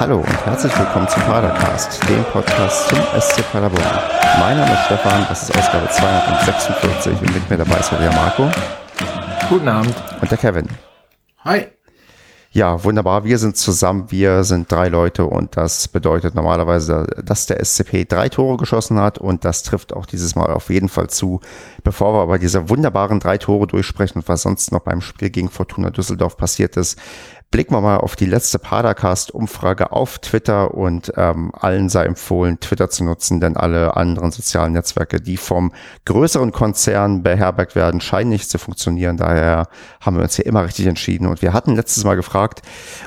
Hallo und herzlich willkommen zum Padercast, dem Podcast zum SC Paderborn. Mein Name ist Stefan, das ist Ausgabe 246 und mit mir dabei ist der Marco. Guten Abend. Und der Kevin. Hi. Ja, wunderbar. Wir sind zusammen. Wir sind drei Leute und das bedeutet normalerweise, dass der SCP drei Tore geschossen hat und das trifft auch dieses Mal auf jeden Fall zu. Bevor wir aber diese wunderbaren drei Tore durchsprechen und was sonst noch beim Spiel gegen Fortuna Düsseldorf passiert ist, blicken wir mal auf die letzte Padercast-Umfrage auf Twitter und ähm, allen sei empfohlen, Twitter zu nutzen, denn alle anderen sozialen Netzwerke, die vom größeren Konzern beherbergt werden, scheinen nicht zu funktionieren. Daher haben wir uns hier immer richtig entschieden. Und wir hatten letztes Mal gefragt,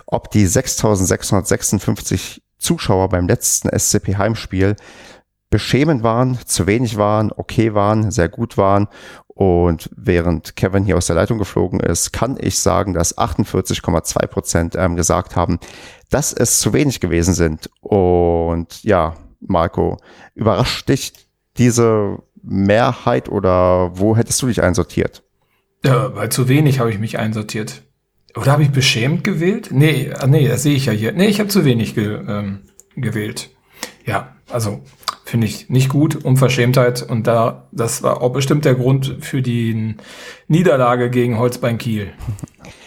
ob die 6656 Zuschauer beim letzten SCP-Heimspiel beschämend waren, zu wenig waren, okay waren, sehr gut waren und während Kevin hier aus der Leitung geflogen ist, kann ich sagen, dass 48,2 Prozent ähm, gesagt haben, dass es zu wenig gewesen sind. Und ja, Marco, überrascht dich diese Mehrheit oder wo hättest du dich einsortiert? Ja, bei zu wenig habe ich mich einsortiert. Oder habe ich beschämt gewählt? Nee, ah, nee, das sehe ich ja hier. Nee, ich habe zu wenig ge, ähm, gewählt. Ja, also finde ich nicht gut, Unverschämtheit. Und da, das war auch bestimmt der Grund für die Niederlage gegen Holzbein Kiel.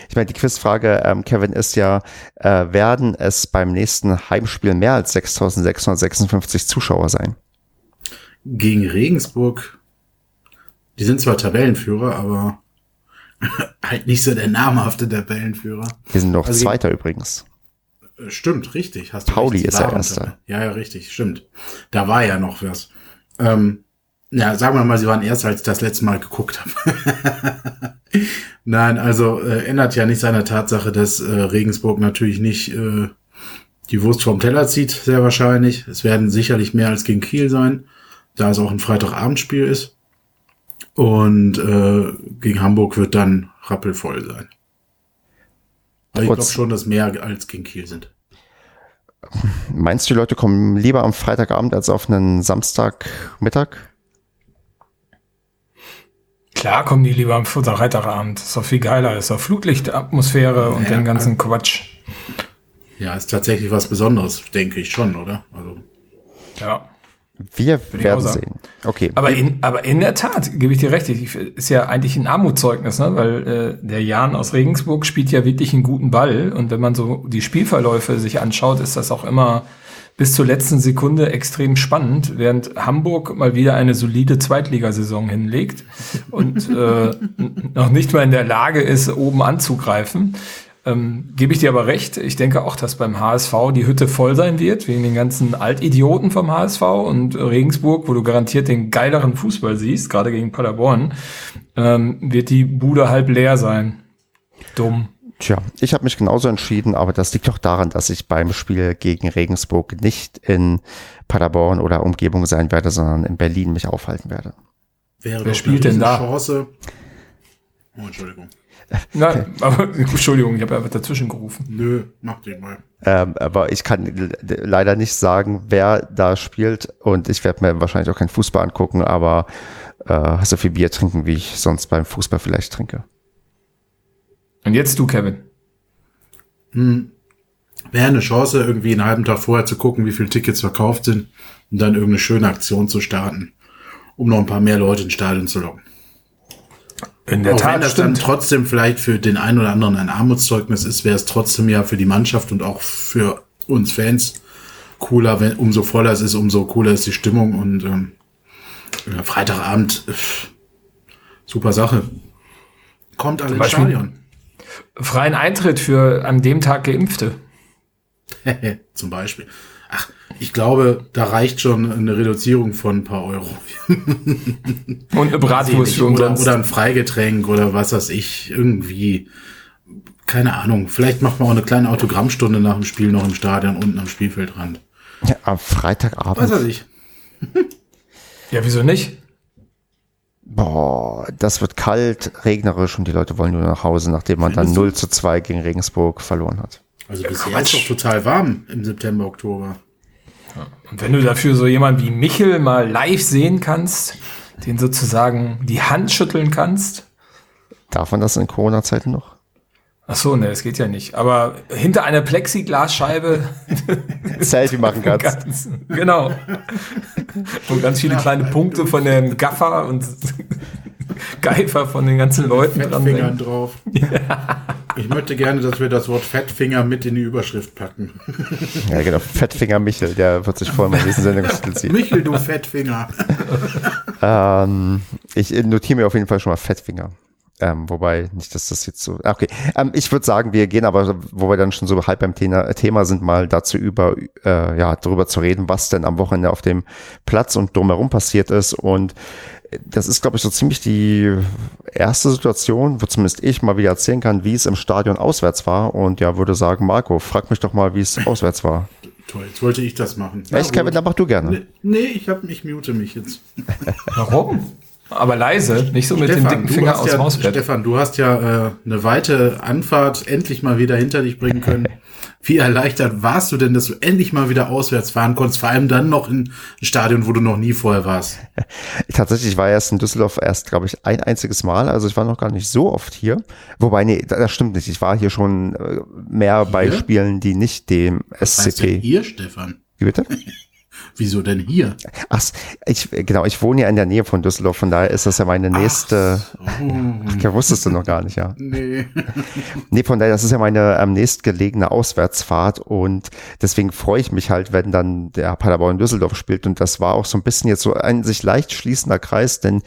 Ich meine, die Quizfrage, ähm, Kevin, ist ja, äh, werden es beim nächsten Heimspiel mehr als 6.656 Zuschauer sein? Gegen Regensburg, die sind zwar Tabellenführer, aber halt nicht so der namhafte Tabellenführer. Wir sind noch also Zweiter übrigens. Stimmt, richtig. Hast du Pauli ist der Erste. Ja, ja, richtig, stimmt. Da war ja noch was. Ähm, ja, sagen wir mal, sie waren erst, als ich das letzte Mal geguckt habe. Nein, also äh, ändert ja nicht seine Tatsache, dass äh, Regensburg natürlich nicht äh, die Wurst vom Teller zieht, sehr wahrscheinlich. Es werden sicherlich mehr als gegen Kiel sein, da es auch ein Freitagabendspiel ist. Und äh, gegen Hamburg wird dann rappelvoll sein. Aber ich glaube schon, dass mehr als gegen Kiel sind. Meinst du, die Leute kommen lieber am Freitagabend als auf einen Samstagmittag? Klar kommen die lieber am Freitagabend. Das ist doch viel geiler. Ist doch Flutlichtatmosphäre und ja, den ganzen Quatsch. Ja, ist tatsächlich was Besonderes, denke ich schon, oder? Also. Ja. Wir werden sehen. Okay. Aber in, aber in der Tat, gebe ich dir recht, ist ja eigentlich ein Armutszeugnis, ne? weil äh, der Jan aus Regensburg spielt ja wirklich einen guten Ball. Und wenn man so die Spielverläufe sich anschaut, ist das auch immer bis zur letzten Sekunde extrem spannend, während Hamburg mal wieder eine solide Zweitligasaison hinlegt und äh, noch nicht mal in der Lage ist, oben anzugreifen. Ähm, Gebe ich dir aber recht. Ich denke auch, dass beim HSV die Hütte voll sein wird, wegen den ganzen Altidioten vom HSV und Regensburg, wo du garantiert den geileren Fußball siehst, gerade gegen Paderborn, ähm, wird die Bude halb leer sein. Dumm. Tja, ich habe mich genauso entschieden, aber das liegt doch daran, dass ich beim Spiel gegen Regensburg nicht in Paderborn oder Umgebung sein werde, sondern in Berlin mich aufhalten werde. Wäre Wer spielt denn da? Chance. Oh, Entschuldigung. Nein, aber Entschuldigung, ich habe einfach dazwischen gerufen. Nö, mach den mal. Ähm, aber ich kann leider nicht sagen, wer da spielt und ich werde mir wahrscheinlich auch kein Fußball angucken, aber äh, so viel Bier trinken, wie ich sonst beim Fußball vielleicht trinke. Und jetzt du, Kevin. Hm. Wäre eine Chance, irgendwie einen halben Tag vorher zu gucken, wie viele Tickets verkauft sind und dann irgendeine schöne Aktion zu starten, um noch ein paar mehr Leute ins Stadion zu locken. In der Auch Tat. Wenn das stimmt. dann trotzdem vielleicht für den einen oder anderen ein Armutszeugnis ist, wäre es trotzdem ja für die Mannschaft und auch für uns Fans cooler, wenn umso voller es ist, umso cooler ist die Stimmung und ähm, ja, Freitagabend super Sache. Kommt alle ins Stadion. Freien Eintritt für an dem Tag Geimpfte. Zum Beispiel. Ich glaube, da reicht schon eine Reduzierung von ein paar Euro. Und eine Bratwurst für. Oder, oder ein Freigetränk oder was weiß ich. Irgendwie. Keine Ahnung. Vielleicht macht man auch eine kleine Autogrammstunde nach dem Spiel noch im Stadion unten am Spielfeldrand. Ja, am Freitagabend. Was weiß ich. ja, wieso nicht? Boah, das wird kalt, regnerisch und die Leute wollen nur nach Hause, nachdem man Findest dann 0 zu 2 gegen Regensburg verloren hat. Also bisher ist doch total warm im September, Oktober. Und wenn du dafür so jemanden wie Michel mal live sehen kannst, den sozusagen die Hand schütteln kannst. Darf man das in Corona-Zeiten noch? Ach so, ne, das geht ja nicht. Aber hinter einer Plexiglasscheibe Selfie machen kannst. ganz, genau. Und ganz viele kleine Punkte von dem Gaffer und Geifer von den ganzen Leuten dran Fettfingern sind. drauf. Ich möchte gerne, dass wir das Wort Fettfinger mit in die Überschrift packen. Ja, genau. Fettfinger Michel, der wird sich voll mal diesen Sendungstitel ziehen. Michel, du Fettfinger. Ähm, ich notiere mir auf jeden Fall schon mal Fettfinger. Ähm, wobei, nicht, dass das jetzt so. ah, Okay. Ähm, ich würde sagen, wir gehen aber, wo wir dann schon so halb beim Thema, Thema sind, mal dazu über, äh, ja, darüber zu reden, was denn am Wochenende auf dem Platz und drumherum passiert ist. Und das ist, glaube ich, so ziemlich die erste Situation, wo zumindest ich mal wieder erzählen kann, wie es im Stadion auswärts war. Und ja, würde sagen, Marco, frag mich doch mal, wie es auswärts war. Toll, jetzt wollte ich das machen. Echt, Kevin, dann mach du gerne. Nee, nee, ich, hab, ich mute mich jetzt. Warum? Aber leise, nicht so mit dem dicken Finger aus ja, Mausbett. Stefan, du hast ja äh, eine weite Anfahrt endlich mal wieder hinter dich bringen können. Wie erleichtert warst du denn, dass du endlich mal wieder auswärts fahren konntest, vor allem dann noch in ein Stadion, wo du noch nie vorher warst? Tatsächlich ich war erst in Düsseldorf erst, glaube ich, ein einziges Mal. Also ich war noch gar nicht so oft hier. Wobei, nee, das stimmt nicht. Ich war hier schon äh, mehr bei Hier? Spielen, die nicht dem Was heißt denn SCP. hier, Stefan? Wie bitte? Wieso denn hier? Ach, ich, genau, ich wohne ja in der Nähe von Düsseldorf, von daher ist das ja meine nächste. Ach, ja, wusstest du noch gar nicht, ja. Nee. Nee, von daher, das ist ja meine ähm, nächstgelegene Auswärtsfahrt und deswegen freue ich mich halt, wenn dann der Paderborn Düsseldorf spielt und das war auch so ein bisschen jetzt so ein sich leicht schließender Kreis, denn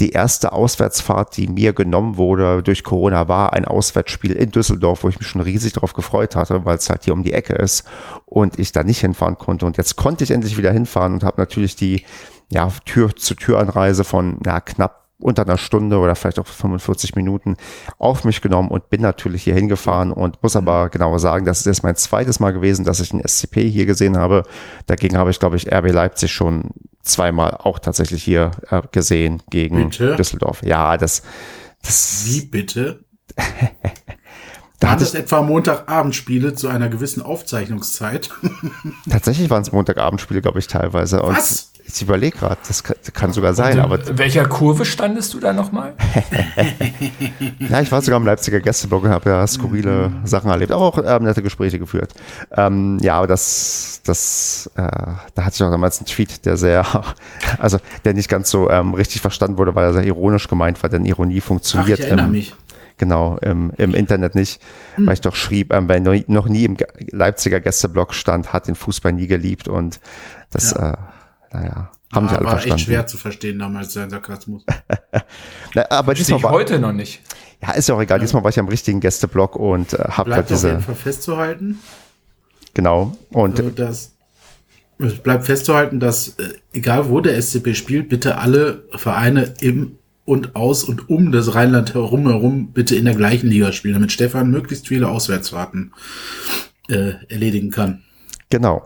die erste Auswärtsfahrt, die mir genommen wurde durch Corona, war ein Auswärtsspiel in Düsseldorf, wo ich mich schon riesig drauf gefreut hatte, weil es halt hier um die Ecke ist und ich da nicht hinfahren konnte und jetzt konnte ich endlich wieder hinfahren und habe natürlich die ja, Tür-zu-Tür-Anreise von ja, knapp unter einer Stunde oder vielleicht auch 45 Minuten auf mich genommen und bin natürlich hier hingefahren und muss aber genau sagen, das ist jetzt mein zweites Mal gewesen, dass ich einen SCP hier gesehen habe. Dagegen habe ich, glaube ich, RB Leipzig schon zweimal auch tatsächlich hier äh, gesehen gegen Bitte? Düsseldorf. Ja, das, das, Wie bitte? da hatte es etwa Montagabendspiele zu einer gewissen Aufzeichnungszeit? tatsächlich waren es Montagabendspiele, glaube ich, teilweise. Und Was? Ich überlege gerade, das kann, kann sogar sein, aber In welcher Kurve standest du da nochmal? Ja, ich war sogar im Leipziger Gästeblock und habe ja skurrile Mhm. Sachen erlebt, aber auch ähm, nette Gespräche geführt. Ähm, ja, aber das, das, äh, da hatte ich auch damals einen Tweet, der sehr, also der nicht ganz so ähm, richtig verstanden wurde, weil er sehr ironisch gemeint war, denn Ironie Ach, funktioniert ich erinnere im, mich. Genau im, im Internet nicht, weil ich doch schrieb, ähm, wer noch, noch nie im Ge- Leipziger Gästeblock stand, hat den Fußball nie geliebt und das, äh, naja, haben die War, alle war echt verstanden. schwer zu verstehen damals, sein Sarkasmus. Na, aber Sehe diesmal ich war, heute noch nicht. ja, ist ja auch egal, diesmal war ich am richtigen Gästeblock und äh, habe da Bleibt auf diese, jeden Fall festzuhalten, genau, und äh, dass es bleibt festzuhalten, dass äh, egal wo der SCP spielt, bitte alle Vereine im und aus und um das Rheinland herum herum bitte in der gleichen Liga spielen, damit Stefan möglichst viele Auswärtsfahrten äh, erledigen kann. genau.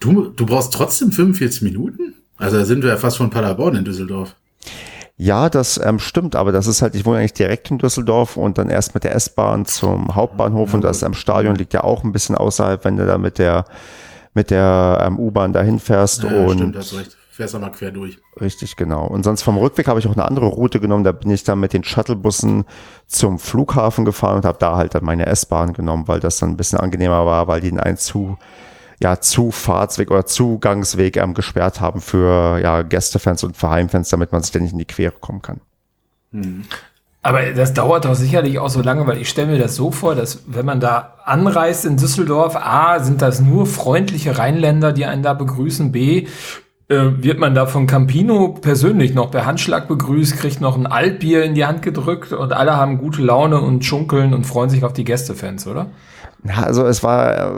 Du, du brauchst trotzdem 45 Minuten? Also da sind wir ja fast von Paderborn in Düsseldorf. Ja, das ähm, stimmt, aber das ist halt, ich wohne eigentlich direkt in Düsseldorf und dann erst mit der S-Bahn zum Hauptbahnhof und das am Stadion liegt ja auch ein bisschen außerhalb, wenn du da mit der mit der ähm, U-Bahn dahin fährst Ja, und stimmt, hast recht. Fährst aber quer durch. richtig genau. Und sonst vom Rückweg habe ich auch eine andere Route genommen, da bin ich dann mit den Shuttlebussen zum Flughafen gefahren und habe da halt dann meine S-Bahn genommen, weil das dann ein bisschen angenehmer war, weil die einen zu ja, Zufahrtsweg oder Zugangsweg ähm, gesperrt haben für ja, Gästefans und für Heimfans, damit man sich dann nicht in die Quere kommen kann. Aber das dauert doch sicherlich auch so lange, weil ich stelle mir das so vor, dass wenn man da anreist in Düsseldorf, A, sind das nur freundliche Rheinländer, die einen da begrüßen, B, wird man da von Campino persönlich noch per Handschlag begrüßt, kriegt noch ein Altbier in die Hand gedrückt und alle haben gute Laune und schunkeln und freuen sich auf die Gästefans, oder? Ja, also es war äh,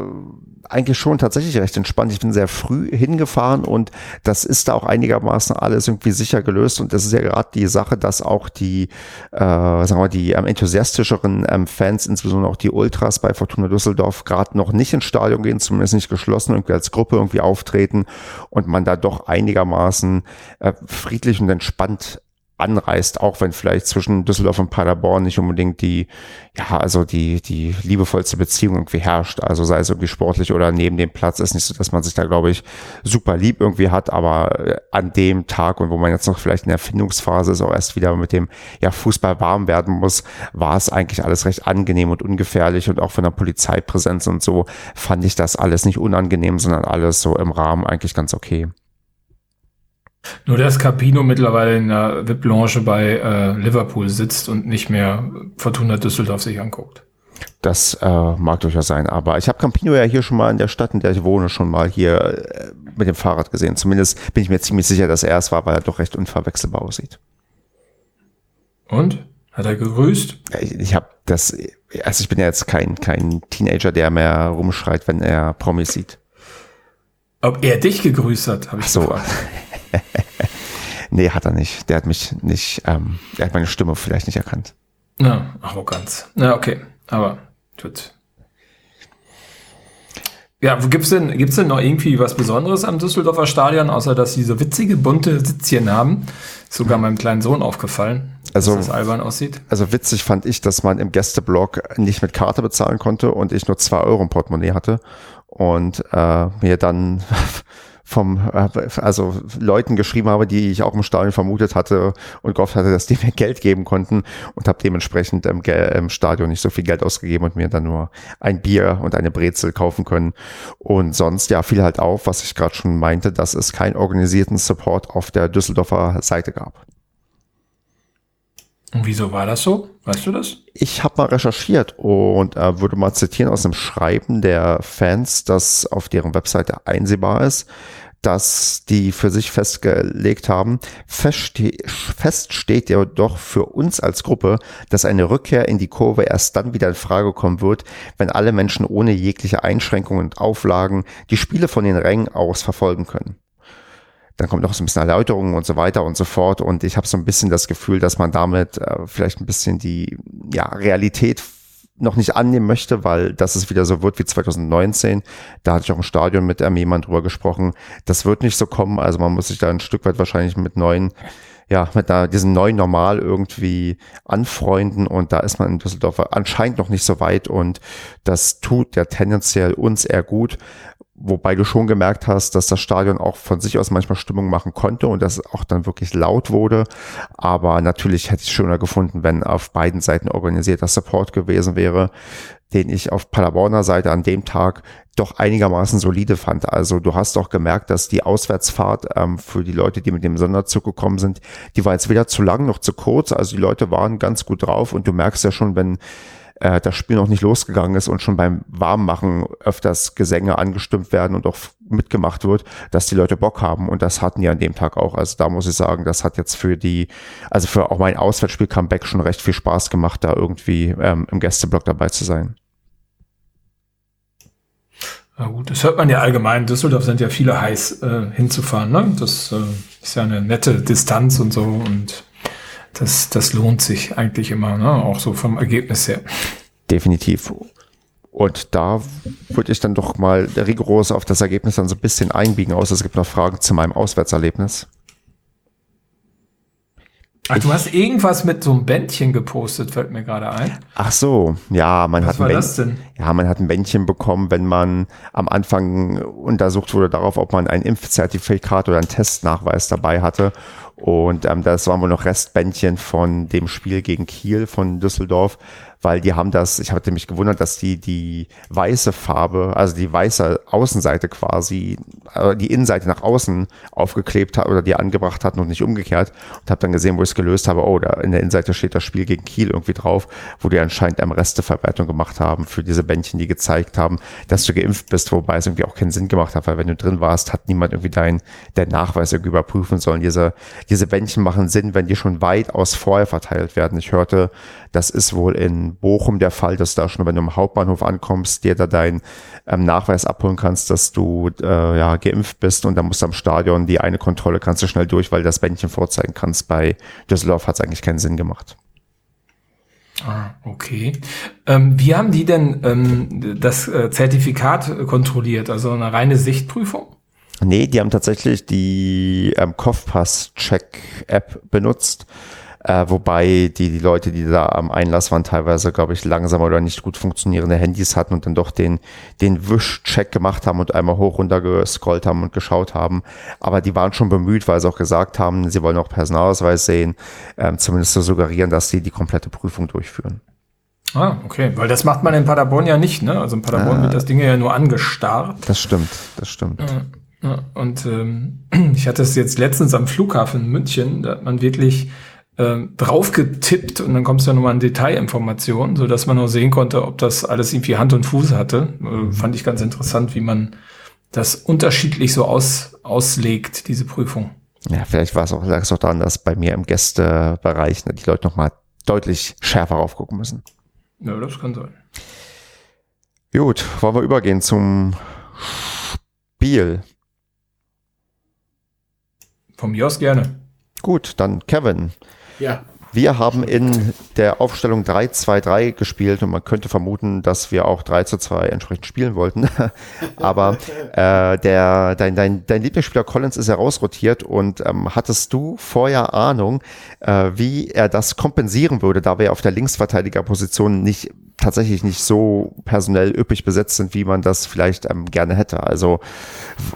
eigentlich schon tatsächlich recht entspannt. Ich bin sehr früh hingefahren und das ist da auch einigermaßen alles irgendwie sicher gelöst. Und das ist ja gerade die Sache, dass auch die, äh, sagen wir mal, die ähm, enthusiastischeren ähm, Fans, insbesondere auch die Ultras bei Fortuna Düsseldorf, gerade noch nicht ins Stadion gehen, zumindest nicht geschlossen, irgendwie als Gruppe irgendwie auftreten und man da doch einigermaßen äh, friedlich und entspannt anreist, auch wenn vielleicht zwischen Düsseldorf und Paderborn nicht unbedingt die, ja, also die, die liebevollste Beziehung irgendwie herrscht. Also sei es irgendwie sportlich oder neben dem Platz ist nicht so, dass man sich da, glaube ich, super lieb irgendwie hat, aber äh, an dem Tag und wo man jetzt noch vielleicht in der Erfindungsphase ist, auch erst wieder mit dem ja, Fußball warm werden muss, war es eigentlich alles recht angenehm und ungefährlich und auch von der Polizeipräsenz und so fand ich das alles nicht unangenehm, sondern alles so im Rahmen eigentlich ganz okay. Nur dass Capino mittlerweile in der VIP-Lounge bei äh, Liverpool sitzt und nicht mehr Fortuna Düsseldorf sich anguckt. Das äh, mag durchaus sein, aber ich habe Campino ja hier schon mal in der Stadt, in der ich wohne, schon mal hier äh, mit dem Fahrrad gesehen. Zumindest bin ich mir ziemlich sicher, dass er es war, weil er doch recht unverwechselbar aussieht. Und? Hat er gegrüßt? Ich, ich habe das, also ich bin ja jetzt kein, kein Teenager, der mehr rumschreit, wenn er Promis sieht. Ob er dich gegrüßt hat, habe ich so. gefragt. nee, hat er nicht. Der hat mich nicht, ähm, der hat meine Stimme vielleicht nicht erkannt. Na, Arroganz. Na, okay. Aber gut. Ja, gibt's denn, gibt's denn noch irgendwie was Besonderes am Düsseldorfer Stadion, außer dass sie so witzige, bunte Sitzchen haben? Ist sogar meinem kleinen Sohn aufgefallen, also, dass das albern aussieht. Also witzig fand ich, dass man im Gästeblock nicht mit Karte bezahlen konnte und ich nur zwei Euro im Portemonnaie hatte und äh, mir dann vom, äh, also Leuten geschrieben habe, die ich auch im Stadion vermutet hatte und gehofft hatte, dass die mir Geld geben konnten und habe dementsprechend im, im, Stadion nicht so viel Geld ausgegeben und mir dann nur ein Bier und eine Brezel kaufen können. Und sonst, ja, fiel halt auf, was ich gerade schon meinte, dass es keinen organisierten Support auf der Düsseldorfer Seite gab. Und wieso war das so? Weißt du das? Ich habe mal recherchiert und äh, würde mal zitieren aus einem Schreiben der Fans, das auf deren Webseite einsehbar ist, dass die für sich festgelegt haben. Fest, fest steht ja doch für uns als Gruppe, dass eine Rückkehr in die Kurve erst dann wieder in Frage kommen wird, wenn alle Menschen ohne jegliche Einschränkungen und Auflagen die Spiele von den Rängen aus verfolgen können dann kommt noch so ein bisschen Erläuterungen und so weiter und so fort. Und ich habe so ein bisschen das Gefühl, dass man damit äh, vielleicht ein bisschen die ja, Realität noch nicht annehmen möchte, weil das es wieder so wird wie 2019. Da hatte ich auch im Stadion mit ähm, jemand drüber gesprochen. Das wird nicht so kommen. Also man muss sich da ein Stück weit wahrscheinlich mit neuen, ja, mit da, diesem neuen Normal irgendwie anfreunden. Und da ist man in Düsseldorf anscheinend noch nicht so weit. Und das tut ja tendenziell uns eher gut. Wobei du schon gemerkt hast, dass das Stadion auch von sich aus manchmal Stimmung machen konnte und dass es auch dann wirklich laut wurde. Aber natürlich hätte ich es schöner gefunden, wenn auf beiden Seiten organisierter Support gewesen wäre, den ich auf Paderborner Seite an dem Tag doch einigermaßen solide fand. Also du hast doch gemerkt, dass die Auswärtsfahrt ähm, für die Leute, die mit dem Sonderzug gekommen sind, die war jetzt weder zu lang noch zu kurz. Also die Leute waren ganz gut drauf und du merkst ja schon, wenn äh, das Spiel noch nicht losgegangen ist und schon beim Warmmachen öfters Gesänge angestimmt werden und auch mitgemacht wird, dass die Leute Bock haben und das hatten die an dem Tag auch. Also da muss ich sagen, das hat jetzt für die, also für auch mein Auswärtsspiel Comeback schon recht viel Spaß gemacht, da irgendwie ähm, im Gästeblock dabei zu sein. Na gut, das hört man ja allgemein. Düsseldorf sind ja viele heiß äh, hinzufahren. Ne? Das äh, ist ja eine nette Distanz und so und das, das lohnt sich eigentlich immer, ne? auch so vom Ergebnis her. Definitiv. Und da würde ich dann doch mal rigoros auf das Ergebnis dann so ein bisschen einbiegen, aus. es gibt noch Fragen zu meinem Auswärtserlebnis. Ach, du hast irgendwas mit so einem Bändchen gepostet, fällt mir gerade ein. Ach so, ja, man Was hat ein war das denn? Ja, man hat ein Bändchen bekommen, wenn man am Anfang untersucht wurde darauf, ob man ein Impfzertifikat oder einen Testnachweis dabei hatte. Und ähm, das waren wohl noch Restbändchen von dem Spiel gegen Kiel von Düsseldorf weil die haben das, ich hatte mich gewundert, dass die die weiße Farbe, also die weiße Außenseite quasi, äh, die Innenseite nach außen aufgeklebt hat oder die angebracht hatten und nicht umgekehrt und habe dann gesehen, wo ich es gelöst habe, oh, da in der Innenseite steht das Spiel gegen Kiel irgendwie drauf, wo die anscheinend eine Resteverwertung gemacht haben für diese Bändchen, die gezeigt haben, dass du geimpft bist, wobei es irgendwie auch keinen Sinn gemacht hat, weil wenn du drin warst, hat niemand irgendwie deinen dein Nachweis irgendwie überprüfen sollen. Diese, diese Bändchen machen Sinn, wenn die schon weitaus vorher verteilt werden. Ich hörte, das ist wohl in Bochum der Fall, dass da schon, wenn du im Hauptbahnhof ankommst, dir da deinen ähm, Nachweis abholen kannst, dass du äh, ja geimpft bist und dann musst du am Stadion die eine Kontrolle kannst du schnell durch, weil du das Bändchen vorzeigen kannst. Bei Düsseldorf hat es eigentlich keinen Sinn gemacht. Ah, okay. Ähm, wie haben die denn ähm, das äh, Zertifikat kontrolliert? Also eine reine Sichtprüfung? Nee, die haben tatsächlich die ähm, Kopfpass-Check-App benutzt. Äh, wobei die, die Leute, die da am Einlass waren, teilweise, glaube ich, langsam oder nicht gut funktionierende Handys hatten und dann doch den, den Wisch-Check gemacht haben und einmal hoch runter gescrollt haben und geschaut haben. Aber die waren schon bemüht, weil sie auch gesagt haben, sie wollen auch Personalausweis sehen, ähm, zumindest zu suggerieren, dass sie die komplette Prüfung durchführen. Ah, okay, weil das macht man in Paderborn ja nicht, ne? Also in Paderborn ah, wird das Ding ja nur angestarrt. Das stimmt, das stimmt. Ja, und ähm, ich hatte es jetzt letztens am Flughafen in München, da hat man wirklich ähm, drauf getippt und dann kommst du ja nochmal an Detailinformationen, so dass man nur sehen konnte, ob das alles irgendwie Hand und Fuß hatte. Äh, fand ich ganz interessant, wie man das unterschiedlich so aus, auslegt, diese Prüfung. Ja, vielleicht war es auch, lag es auch daran, dass bei mir im Gästebereich ne, die Leute nochmal deutlich schärfer aufgucken müssen. Ja, das kann sein. Gut, wollen wir übergehen zum Spiel? Von mir aus gerne. Gut, dann Kevin. Ja. Wir haben in der Aufstellung 3-2-3 gespielt und man könnte vermuten, dass wir auch 3 zu 2 entsprechend spielen wollten. Aber äh, der, dein, dein, dein Lieblingsspieler Collins ist herausrotiert und ähm, hattest du vorher Ahnung, äh, wie er das kompensieren würde, da wir auf der Linksverteidigerposition nicht tatsächlich nicht so personell üppig besetzt sind, wie man das vielleicht ähm, gerne hätte. Also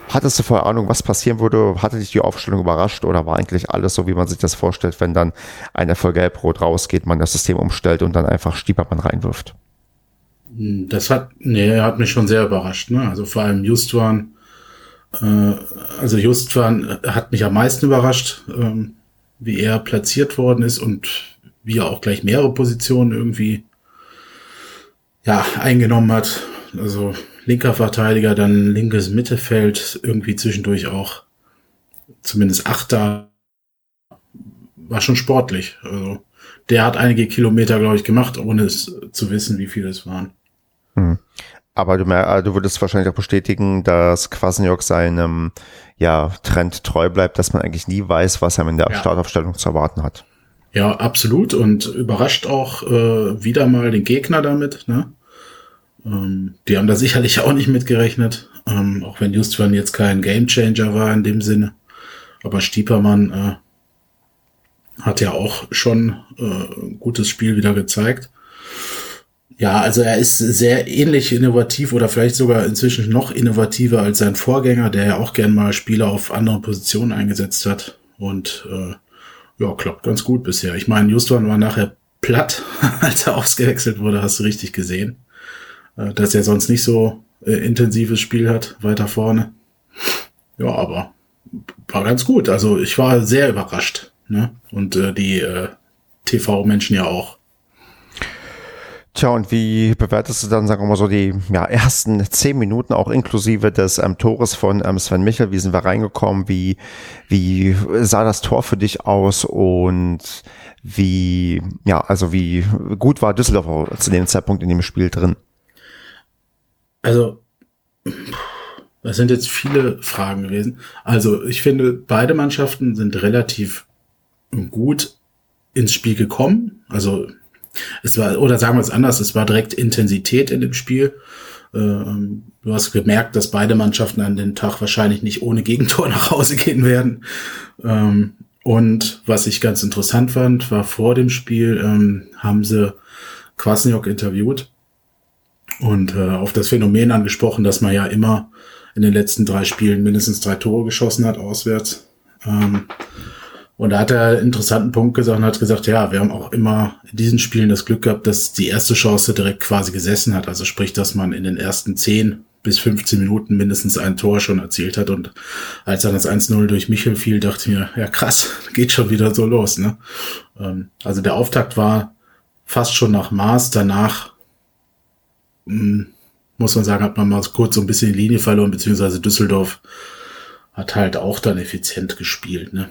hattest du vorher Ahnung, was passieren würde? Hatte dich die Aufstellung überrascht oder war eigentlich alles so, wie man sich das vorstellt, wenn dann eine voll gelb-rot rausgeht, man das System umstellt und dann einfach Stiepermann reinwirft? Hm, das hat, nee, hat mich schon sehr überrascht. Ne? Also vor allem Justwan, äh, also Justwan hat mich am meisten überrascht, ähm, wie er platziert worden ist und wie er auch gleich mehrere Positionen irgendwie ja, eingenommen hat. Also linker Verteidiger, dann linkes Mittelfeld, irgendwie zwischendurch auch zumindest Achter. War schon sportlich. Also der hat einige Kilometer, glaube ich, gemacht, ohne es zu wissen, wie viele es waren. Hm. Aber du, mehr, du würdest wahrscheinlich auch bestätigen, dass Kwasniok seinem ja, Trend treu bleibt, dass man eigentlich nie weiß, was er in der ja. Startaufstellung zu erwarten hat. Ja, absolut. Und überrascht auch äh, wieder mal den Gegner damit. Ne? Ähm, die haben da sicherlich auch nicht mitgerechnet. Ähm, auch wenn Justwan jetzt kein Gamechanger war in dem Sinne. Aber Stiepermann äh, hat ja auch schon äh, gutes Spiel wieder gezeigt. Ja, also er ist sehr ähnlich innovativ oder vielleicht sogar inzwischen noch innovativer als sein Vorgänger, der ja auch gern mal Spieler auf anderen Positionen eingesetzt hat. Und äh, ja, klappt ganz gut bisher. Ich meine, Justwan war nachher platt, als er ausgewechselt wurde, hast du richtig gesehen. Äh, dass er sonst nicht so äh, intensives Spiel hat, weiter vorne. Ja, aber war ganz gut. Also ich war sehr überrascht. Ne? Und äh, die äh, TV-Menschen ja auch. Tja, und wie bewertest du dann, sagen wir mal so, die ja, ersten zehn Minuten, auch inklusive des ähm, Tores von ähm, Sven Michel? Wie sind wir reingekommen? Wie, wie sah das Tor für dich aus? Und wie, ja, also wie gut war Düsseldorf zu dem Zeitpunkt in dem Spiel drin? Also, das sind jetzt viele Fragen gewesen. Also, ich finde, beide Mannschaften sind relativ gut ins Spiel gekommen. Also, es war, oder sagen wir es anders, es war direkt Intensität in dem Spiel. Ähm, du hast gemerkt, dass beide Mannschaften an den Tag wahrscheinlich nicht ohne Gegentor nach Hause gehen werden. Ähm, und was ich ganz interessant fand, war vor dem Spiel, ähm, haben sie Kwasniok interviewt und äh, auf das Phänomen angesprochen, dass man ja immer in den letzten drei Spielen mindestens drei Tore geschossen hat, auswärts. Und da hat er einen interessanten Punkt gesagt und hat gesagt, ja, wir haben auch immer in diesen Spielen das Glück gehabt, dass die erste Chance direkt quasi gesessen hat. Also sprich, dass man in den ersten 10 bis 15 Minuten mindestens ein Tor schon erzielt hat. Und als dann das 1-0 durch Michel fiel, dachte ich mir, ja krass, geht schon wieder so los. Ne? Ähm, also der Auftakt war fast schon nach Maß. Danach hm, muss man sagen, hat man mal kurz so ein bisschen die Linie verloren, beziehungsweise Düsseldorf hat halt auch dann effizient gespielt, ne?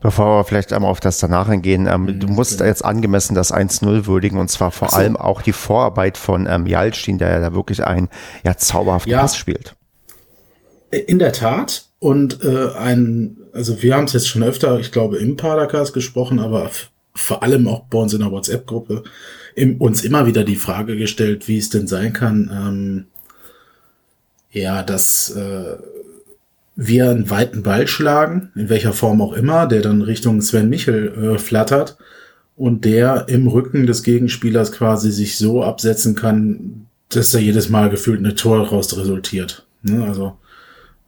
Bevor wir vielleicht einmal auf das danach eingehen, ähm, mhm, du musst genau. jetzt angemessen das 1-0 würdigen und zwar vor so. allem auch die Vorarbeit von ähm, Jalstin, der ja da wirklich ein ja zauberhaften ja, Pass spielt. In der Tat und äh, ein, also wir haben es jetzt schon öfter, ich glaube im Padercast gesprochen, aber vor allem auch bei uns in der WhatsApp-Gruppe im, uns immer wieder die Frage gestellt, wie es denn sein kann, ähm, ja, dass äh, wir einen weiten Ball schlagen, in welcher Form auch immer, der dann Richtung Sven Michel äh, flattert und der im Rücken des Gegenspielers quasi sich so absetzen kann, dass da jedes Mal gefühlt eine Tor raus resultiert. Ne? Also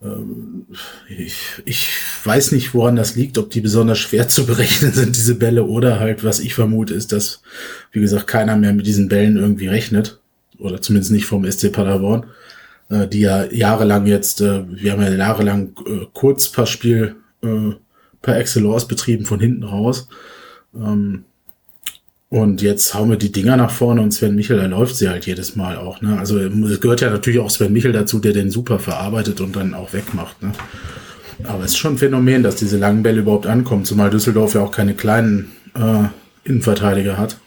ähm, ich, ich weiß nicht, woran das liegt, ob die besonders schwer zu berechnen sind, diese Bälle, oder halt, was ich vermute, ist, dass, wie gesagt, keiner mehr mit diesen Bällen irgendwie rechnet. Oder zumindest nicht vom SC Paderborn, äh, die ja jahrelang jetzt, äh, wir haben ja jahrelang äh, Kurzpassspiel äh, per Excellence betrieben von hinten raus. Ähm, und jetzt hauen wir die Dinger nach vorne und Sven Michel, da läuft sie halt jedes Mal auch. Ne? Also es gehört ja natürlich auch Sven Michel dazu, der den super verarbeitet und dann auch wegmacht. Ne? Aber es ist schon ein Phänomen, dass diese langen Bälle überhaupt ankommen, zumal Düsseldorf ja auch keine kleinen äh, Innenverteidiger hat.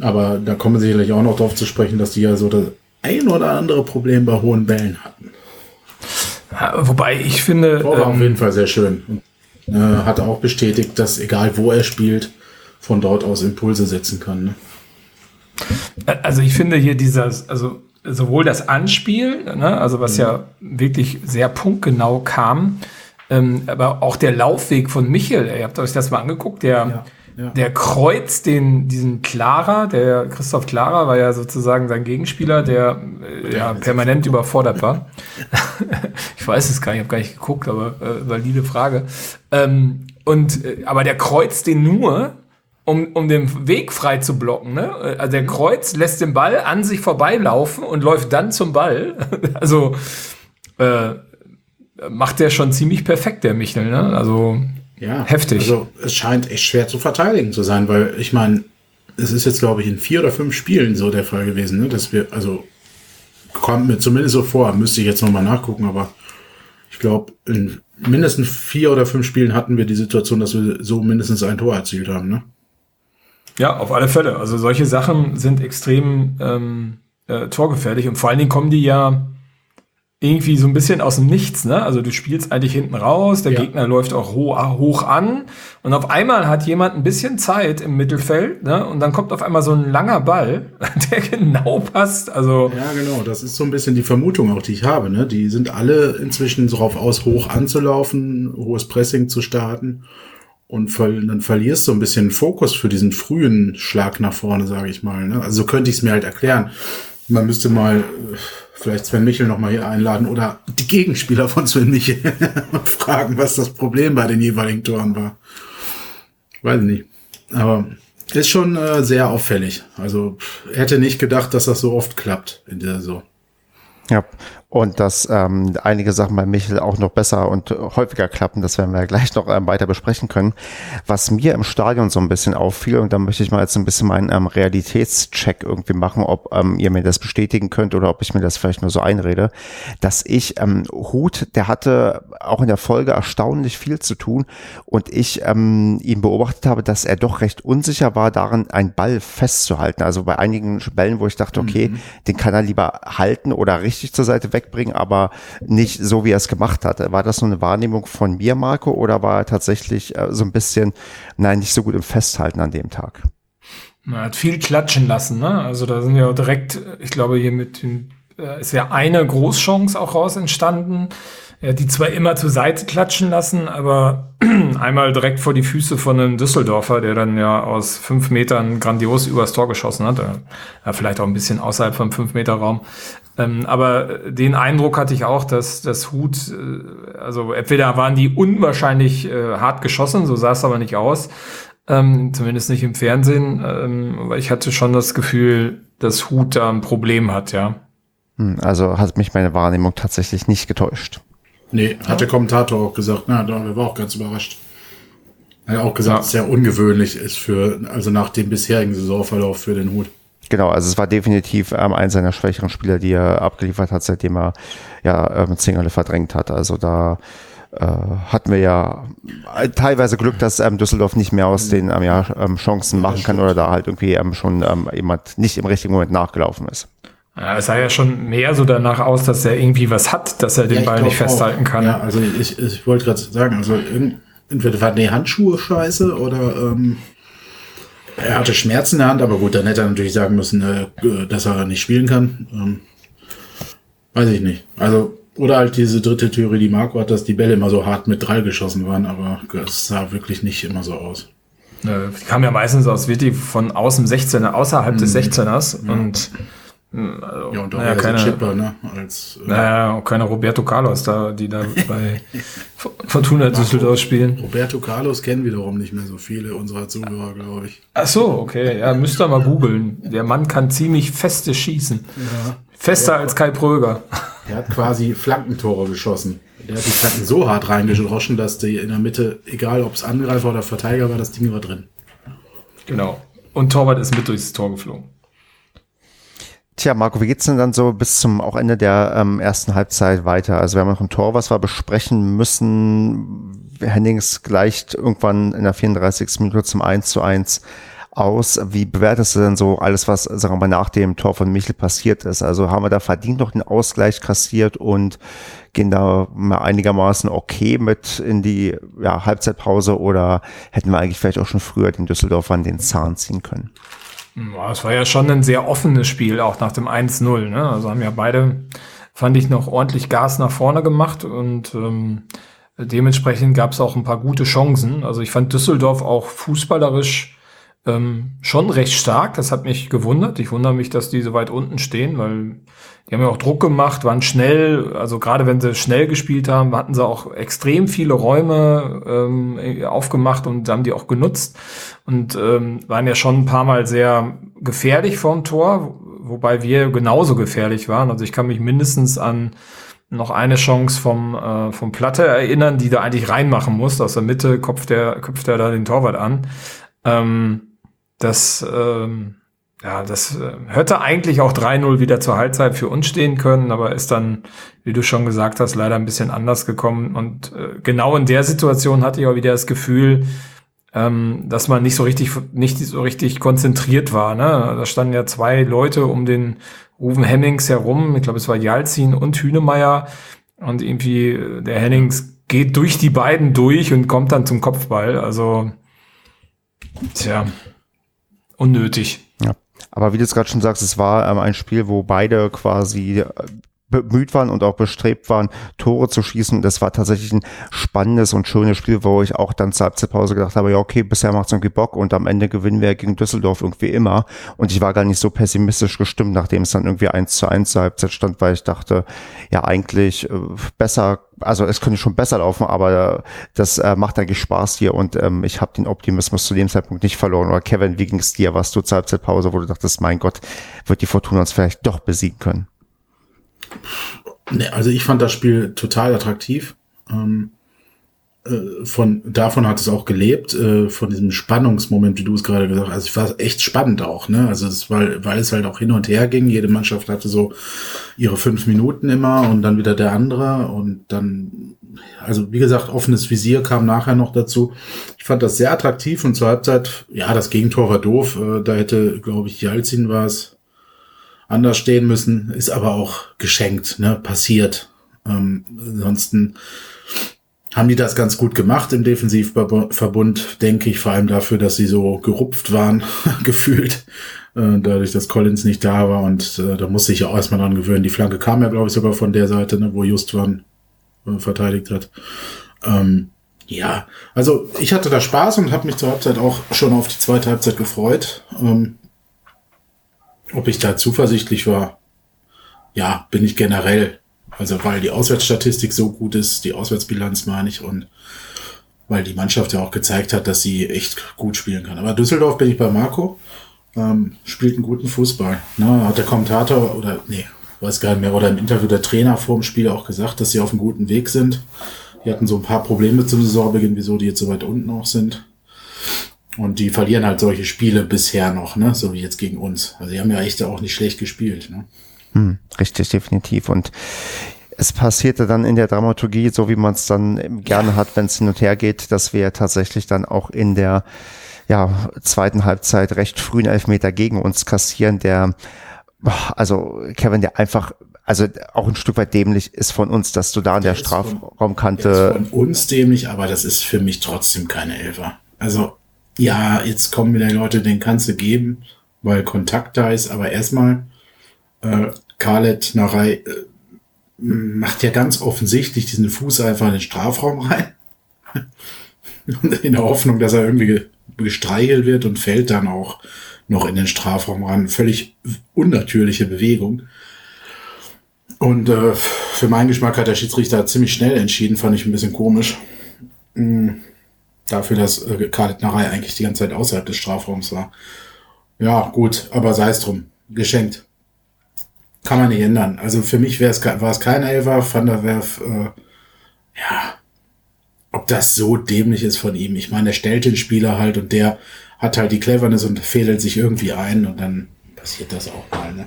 Aber da kommen wir sicherlich auch noch darauf zu sprechen, dass die ja so ein oder andere Problem bei hohen Bällen hatten. Ja, wobei ich finde. War ähm, auf jeden Fall sehr schön. Und, äh, hat auch bestätigt, dass egal wo er spielt, von dort aus Impulse setzen kann. Ne? Also ich finde hier dieses, also sowohl das Anspiel, ne, also was mhm. ja wirklich sehr punktgenau kam, ähm, aber auch der Laufweg von Michel, ihr habt euch das mal angeguckt, der, ja, ja. der kreuzt den, diesen Clara, der Christoph Clara war ja sozusagen sein Gegenspieler, der äh, ja, permanent überfordert war. ich weiß es gar nicht, ich habe gar nicht geguckt, aber äh, valide Frage. Ähm, und äh, aber der kreuzt den nur um, um den Weg frei zu blocken. Ne? Also der Kreuz lässt den Ball an sich vorbeilaufen und läuft dann zum Ball. also äh, macht der schon ziemlich perfekt, der Michel. Ne? Also ja, heftig. Also es scheint echt schwer zu verteidigen zu sein, weil ich meine, es ist jetzt, glaube ich, in vier oder fünf Spielen so der Fall gewesen, ne? dass wir, also kommt mir zumindest so vor, müsste ich jetzt nochmal nachgucken, aber ich glaube, in mindestens vier oder fünf Spielen hatten wir die Situation, dass wir so mindestens ein Tor erzielt haben. Ne? Ja, auf alle Fälle. Also solche Sachen sind extrem ähm, äh, torgefährlich und vor allen Dingen kommen die ja irgendwie so ein bisschen aus dem Nichts, ne? Also du spielst eigentlich hinten raus, der ja. Gegner läuft auch ho hoch an und auf einmal hat jemand ein bisschen Zeit im Mittelfeld, ne? Und dann kommt auf einmal so ein langer Ball, der genau passt. Also ja, genau. Das ist so ein bisschen die Vermutung auch, die ich habe. Ne? Die sind alle inzwischen darauf aus, hoch anzulaufen, hohes Pressing zu starten und ver dann verlierst du ein bisschen Fokus für diesen frühen Schlag nach vorne, sage ich mal. Ne? Also so könnte ich es mir halt erklären. Man müsste mal äh, vielleicht Sven Michel noch mal hier einladen oder die Gegenspieler von Sven Michel fragen, was das Problem bei den jeweiligen Toren war. Weiß nicht. Aber ist schon äh, sehr auffällig. Also hätte nicht gedacht, dass das so oft klappt in der Saison. Ja, und dass ähm, einige Sachen bei Michel auch noch besser und häufiger klappen, das werden wir gleich noch ähm, weiter besprechen können. Was mir im Stadion so ein bisschen auffiel, und da möchte ich mal jetzt ein bisschen meinen ähm, Realitätscheck irgendwie machen, ob ähm, ihr mir das bestätigen könnt oder ob ich mir das vielleicht nur so einrede, dass ich ähm, Hut, der hatte auch in der Folge erstaunlich viel zu tun und ich ähm, ihn beobachtet habe, dass er doch recht unsicher war darin, einen Ball festzuhalten. Also bei einigen Bällen, wo ich dachte, okay, mhm. den kann er lieber halten oder richtig zur Seite weg wegbringen, aber nicht so, wie er es gemacht hat. War das nur eine Wahrnehmung von mir, Marco, oder war er tatsächlich äh, so ein bisschen, nein, nicht so gut im Festhalten an dem Tag? Man hat viel klatschen lassen, ne? Also da sind ja direkt, ich glaube, hier mit den, äh, ist ja eine Großchance auch raus entstanden. Er hat die zwar immer zur Seite klatschen lassen, aber einmal direkt vor die Füße von einem Düsseldorfer, der dann ja aus fünf Metern grandios übers Tor geschossen hat. Ja, vielleicht auch ein bisschen außerhalb vom fünf Meter Raum. Ähm, aber den Eindruck hatte ich auch, dass das Hut, äh, also entweder waren die unwahrscheinlich äh, hart geschossen, so sah es aber nicht aus, ähm, zumindest nicht im Fernsehen. Ähm, aber ich hatte schon das Gefühl, dass Hut da ein Problem hat, ja. Hm, also hat mich meine Wahrnehmung tatsächlich nicht getäuscht. Nee, hat der Kommentator auch gesagt. Na, da war auch ganz überrascht. Er hat auch gesagt, ja. dass es sehr ungewöhnlich ist für, also nach dem bisherigen Saisonverlauf für den Hut. Genau, also es war definitiv ähm, ein seiner schwächeren Spieler, die er abgeliefert hat, seitdem er ja ähm, Zingerle verdrängt hat. Also da äh, hatten wir ja teilweise Glück, dass ähm, Düsseldorf nicht mehr aus den ähm, ja, ähm, Chancen machen kann oder da halt irgendwie ähm, schon ähm, jemand nicht im richtigen Moment nachgelaufen ist. Ja, es sah ja schon mehr so danach aus, dass er irgendwie was hat, dass er den ja, Ball nicht festhalten auch. kann. Ja, also ich, ich wollte gerade sagen, also entweder war die Handschuhe scheiße oder ähm, er hatte Schmerzen in der Hand, aber gut, dann hätte er natürlich sagen müssen, äh, dass er nicht spielen kann. Ähm, weiß ich nicht. Also Oder halt diese dritte Theorie, die Marco hat, dass die Bälle immer so hart mit drei geschossen waren, aber es sah wirklich nicht immer so aus. Die kamen ja meistens aus wirklich von außen 16er, außerhalb mhm. des 16ers ja. Und also, ja, und auch naja, keine, Chipper, ne? Als, äh, naja, auch keine Roberto Carlos da, die da bei Fortuna Düsseldorf spielen. Roberto Carlos kennen wiederum nicht mehr so viele unserer Zuhörer, glaube ich. Ach so, okay. Ja, müsst ihr mal googeln. Der Mann kann ziemlich feste schießen. Ja. Fester als Kai Pröger. Er hat quasi Flankentore geschossen. Der hat die Flanken so hart reingeroschen, dass die in der Mitte, egal ob es Angreifer oder Verteidiger war, das Ding war drin. Genau. Und Torwart ist mit durchs Tor geflogen. Tja, Marco, wie geht's denn dann so bis zum auch Ende der ähm, ersten Halbzeit weiter? Also wir haben noch ein Tor, was wir besprechen müssen. Hennings gleicht irgendwann in der 34. Minute zum 1 zu 1 aus. Wie bewertest du denn so alles, was, sagen wir mal, nach dem Tor von Michel passiert ist? Also haben wir da verdient noch den Ausgleich kassiert und gehen da mal einigermaßen okay mit in die ja, Halbzeitpause oder hätten wir eigentlich vielleicht auch schon früher den Düsseldorfern den Zahn ziehen können? Es war ja schon ein sehr offenes Spiel, auch nach dem 1-0. Ne? Also haben ja beide, fand ich, noch ordentlich Gas nach vorne gemacht und ähm, dementsprechend gab es auch ein paar gute Chancen. Also ich fand Düsseldorf auch fußballerisch ähm, schon recht stark. Das hat mich gewundert. Ich wundere mich, dass die so weit unten stehen, weil die haben ja auch Druck gemacht, waren schnell, also gerade wenn sie schnell gespielt haben, hatten sie auch extrem viele Räume ähm, aufgemacht und haben die auch genutzt und ähm, waren ja schon ein paar Mal sehr gefährlich vorm Tor, wobei wir genauso gefährlich waren. Also ich kann mich mindestens an noch eine Chance vom, äh, vom Platte erinnern, die da eigentlich reinmachen muss. Aus der Mitte köpft der, köpft er da den Torwart an. Ähm, das, ähm, ja, das äh, hätte eigentlich auch 3-0 wieder zur Halbzeit für uns stehen können, aber ist dann, wie du schon gesagt hast, leider ein bisschen anders gekommen. Und äh, genau in der Situation hatte ich auch wieder das Gefühl, ähm, dass man nicht so richtig, nicht so richtig konzentriert war. Ne? Da standen ja zwei Leute um den Ruven Hennings herum. Ich glaube, es war Jalzin und Hünemeyer. Und irgendwie äh, der Hennings geht durch die beiden durch und kommt dann zum Kopfball. Also, tja, unnötig. Ja. Aber wie du es gerade schon sagst, es war ähm, ein Spiel, wo beide quasi äh, bemüht waren und auch bestrebt waren, Tore zu schießen. Das war tatsächlich ein spannendes und schönes Spiel, wo ich auch dann zur Halbzeitpause gedacht habe, ja, okay, bisher macht es irgendwie Bock und am Ende gewinnen wir gegen Düsseldorf irgendwie immer. Und ich war gar nicht so pessimistisch gestimmt, nachdem es dann irgendwie eins zu eins zur Halbzeit stand, weil ich dachte, ja, eigentlich äh, besser, also es könnte schon besser laufen, aber das äh, macht eigentlich Spaß hier und ähm, ich habe den Optimismus zu dem Zeitpunkt nicht verloren. Oder Kevin, wie ging es dir? Warst du zur Halbzeitpause, wo du dachtest, mein Gott, wird die Fortuna uns vielleicht doch besiegen können? Ne, also ich fand das Spiel total attraktiv. Ähm, äh, von davon hat es auch gelebt, äh, von diesem Spannungsmoment, wie du es gerade gesagt hast. Also es war echt spannend auch, ne? Also es war, weil es halt auch hin und her ging. Jede Mannschaft hatte so ihre fünf Minuten immer und dann wieder der andere und dann, also wie gesagt, offenes Visier kam nachher noch dazu. Ich fand das sehr attraktiv und zur Halbzeit, ja, das Gegentor war doof. Äh, da hätte, glaube ich, Jalzin war es, anders stehen müssen, ist aber auch geschenkt, ne, passiert. Ähm, ansonsten haben die das ganz gut gemacht im Defensivverbund, denke ich, vor allem dafür, dass sie so gerupft waren, gefühlt, äh, dadurch, dass Collins nicht da war und äh, da muss ich ja auch erstmal dran gewöhnen. Die Flanke kam ja, glaube ich, sogar von der Seite, ne, wo Justwan äh, verteidigt hat. Ähm, ja, also ich hatte da Spaß und habe mich zur Halbzeit auch schon auf die zweite Halbzeit gefreut. Ähm, ob ich da zuversichtlich war? Ja, bin ich generell. Also weil die Auswärtsstatistik so gut ist, die Auswärtsbilanz meine ich und weil die Mannschaft ja auch gezeigt hat, dass sie echt gut spielen kann. Aber Düsseldorf bin ich bei Marco, ähm, spielt einen guten Fußball. Ne? Hat der Kommentator oder nee, weiß gar nicht mehr, oder im Interview der Trainer vor dem Spiel auch gesagt, dass sie auf einem guten Weg sind. Die hatten so ein paar Probleme zum Saisonbeginn, wieso die jetzt so weit unten auch sind. Und die verlieren halt solche Spiele bisher noch, ne? So wie jetzt gegen uns. Also die haben ja echt auch nicht schlecht gespielt, ne? Hm, richtig, definitiv. Und es passierte dann in der Dramaturgie, so wie man es dann gerne hat, wenn es hin und her geht, dass wir tatsächlich dann auch in der ja, zweiten Halbzeit recht frühen Elfmeter gegen uns kassieren, der also Kevin, der einfach, also auch ein Stück weit dämlich ist von uns, dass du da an der, der Strafraumkante. Ist von uns dämlich, aber das ist für mich trotzdem keine Elfer. Also ja, jetzt kommen wieder Leute, den kannst du geben, weil Kontakt da ist, aber erstmal äh, Khaled Narei, äh, macht ja ganz offensichtlich diesen Fuß einfach in den Strafraum rein. in der Hoffnung, dass er irgendwie gestreichelt wird und fällt dann auch noch in den Strafraum ran. Völlig unnatürliche Bewegung. Und äh, für meinen Geschmack hat der Schiedsrichter ziemlich schnell entschieden, fand ich ein bisschen komisch. Mhm. Dafür, dass äh, Khaled Narei eigentlich die ganze Zeit außerhalb des Strafraums war. Ja, gut, aber sei es drum. Geschenkt. Kann man nicht ändern. Also für mich war es kein Elfer. Van der Werf, äh, ja, ob das so dämlich ist von ihm. Ich meine, er stellt den Spieler halt und der hat halt die Cleverness und fädelt sich irgendwie ein und dann passiert das auch mal, ne?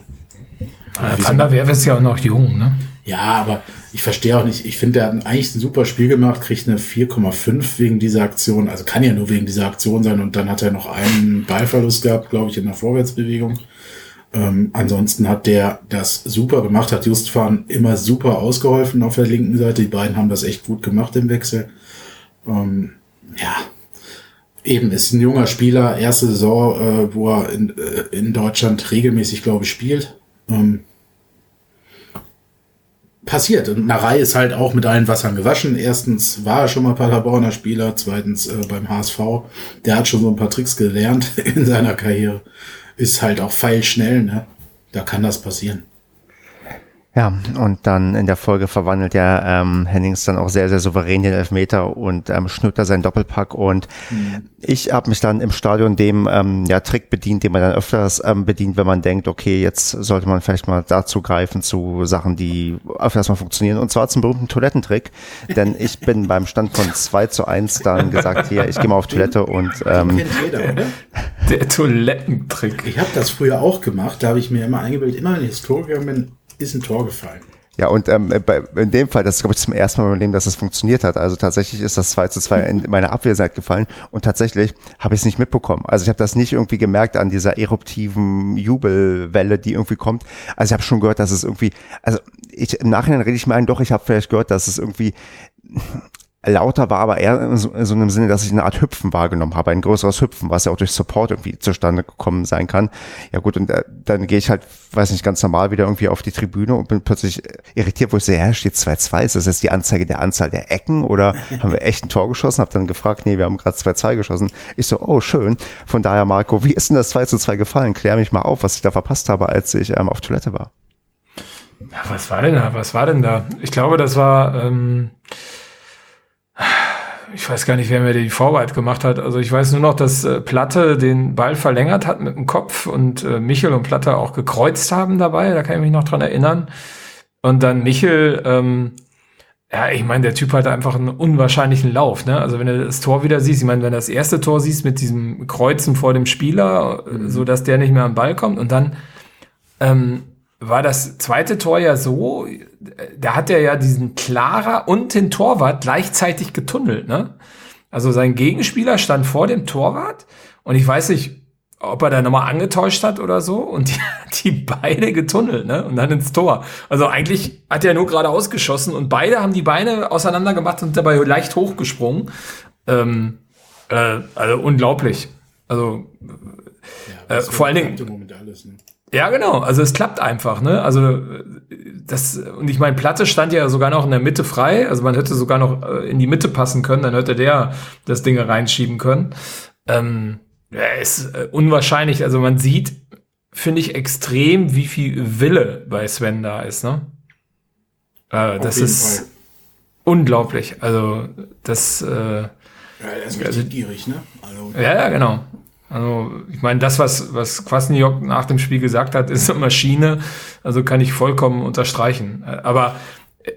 Van der Werf ist ja auch noch jung, ne? Ja, aber ich verstehe auch nicht. Ich finde, er hat eigentlich ein super Spiel gemacht, kriegt eine 4,5 wegen dieser Aktion. Also kann ja nur wegen dieser Aktion sein. Und dann hat er noch einen Ballverlust gehabt, glaube ich, in der Vorwärtsbewegung. Ähm, ansonsten hat der das super gemacht, hat Justfahren immer super ausgeholfen auf der linken Seite. Die beiden haben das echt gut gemacht im Wechsel. Ähm, ja, eben ist ein junger Spieler, erste Saison, äh, wo er in, äh, in Deutschland regelmäßig, glaube ich, spielt. Ähm, passiert. Und Narei ist halt auch mit allen Wassern gewaschen. Erstens war er schon mal Paderborner Spieler, zweitens äh, beim HSV. Der hat schon so ein paar Tricks gelernt in seiner Karriere. Ist halt auch feilschnell, ne? Da kann das passieren. Ja, und dann in der Folge verwandelt ja ähm, Hennings dann auch sehr, sehr souverän den Elfmeter und ähm, schnürt da seinen Doppelpack. Und mhm. ich habe mich dann im Stadion dem ähm, ja, Trick bedient, den man dann öfters ähm, bedient, wenn man denkt, okay, jetzt sollte man vielleicht mal dazu greifen zu Sachen, die öfters mal funktionieren. Und zwar zum berühmten Toilettentrick. Denn ich bin beim Stand von 2 zu 1 dann gesagt, hier, ich gehe mal auf Toilette und ähm, jeder, oder? Der Toilettentrick. Ich habe das früher auch gemacht. Da habe ich mir immer eingebildet, immer wenn ich gegangen bin, ist ein Tor gefallen. Ja, und ähm, bei, in dem Fall, das ist, glaube ich, zum ersten Mal in meinem Leben, dass das funktioniert hat. Also tatsächlich ist das 2 zu 2 in meiner Abwesenheit gefallen und tatsächlich habe ich es nicht mitbekommen. Also ich habe das nicht irgendwie gemerkt an dieser eruptiven Jubelwelle, die irgendwie kommt. Also ich habe schon gehört, dass es irgendwie, also ich, im Nachhinein rede ich mir ein, doch, ich habe vielleicht gehört, dass es irgendwie lauter war, aber eher in so, in so, einem Sinne, dass ich eine Art Hüpfen wahrgenommen habe, ein größeres Hüpfen, was ja auch durch Support irgendwie zustande gekommen sein kann. Ja gut, und äh, dann gehe ich halt, weiß nicht, ganz normal wieder irgendwie auf die Tribüne und bin plötzlich irritiert, wo ich sehe, ja, steht 2-2, ist das jetzt die Anzeige der Anzahl der Ecken oder haben wir echt ein Tor geschossen? Hab dann gefragt, nee, wir haben gerade 2-2 geschossen. Ich so, oh, schön. Von daher, Marco, wie ist denn das 2 2 gefallen? Klär mich mal auf, was ich da verpasst habe, als ich ähm, auf Toilette war. Ja, was war denn da? Was war denn da? Ich glaube, das war... Ähm ich weiß gar nicht, wer mir die Vorarbeit gemacht hat. Also ich weiß nur noch, dass äh, Platte den Ball verlängert hat mit dem Kopf und äh, Michel und Platte auch gekreuzt haben dabei. Da kann ich mich noch dran erinnern. Und dann Michel, ähm, ja, ich meine, der Typ hat einfach einen unwahrscheinlichen Lauf. Ne? Also wenn du das Tor wieder siehst, ich meine, wenn du das erste Tor siehst mit diesem Kreuzen vor dem Spieler, mhm. so dass der nicht mehr am Ball kommt und dann ähm, war das zweite Tor ja so, da hat er ja diesen Klarer und den Torwart gleichzeitig getunnelt, ne? Also sein Gegenspieler stand vor dem Torwart und ich weiß nicht, ob er da nochmal angetäuscht hat oder so und die, die beide getunnelt, ne? Und dann ins Tor. Also eigentlich hat er nur gerade ausgeschossen und beide haben die Beine auseinander gemacht und dabei leicht hochgesprungen. Ähm, äh, also unglaublich. Also ja, äh, vor allen Dingen. Alles, ne? Ja, genau. Also es klappt einfach, ne? Also das und ich meine, Platte stand ja sogar noch in der Mitte frei. Also man hätte sogar noch äh, in die Mitte passen können, dann hätte der das Ding reinschieben können. Ähm, ja, ist äh, unwahrscheinlich. Also man sieht, finde ich, extrem, wie viel Wille bei Sven da ist, ne? Äh, das ist Fall. unglaublich. Also das. Äh, ja, er ist richtig also, gierig, ne? Also, ja, ja, genau. Also ich meine, das, was, was Kwasniok nach dem Spiel gesagt hat, ist eine Maschine. Also kann ich vollkommen unterstreichen. Aber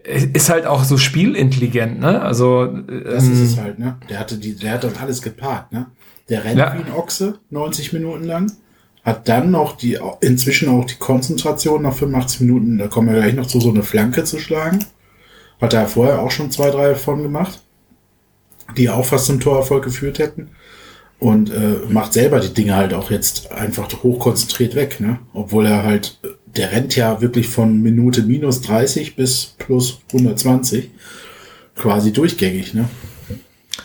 ist halt auch so spielintelligent, ne? Also das ähm, ist es halt, ne? Der hatte die, der hat das alles gepaart, ne? Der rennt ja. wie ein Ochse 90 Minuten lang, hat dann noch die inzwischen auch die Konzentration nach 85 Minuten. Da kommen wir gleich noch zu so eine Flanke zu schlagen. Hat er vorher auch schon zwei, drei davon gemacht, die auch fast zum Torerfolg geführt hätten und äh, macht selber die Dinge halt auch jetzt einfach hochkonzentriert weg, ne? Obwohl er halt, der rennt ja wirklich von Minute minus 30 bis plus 120 quasi durchgängig, ne?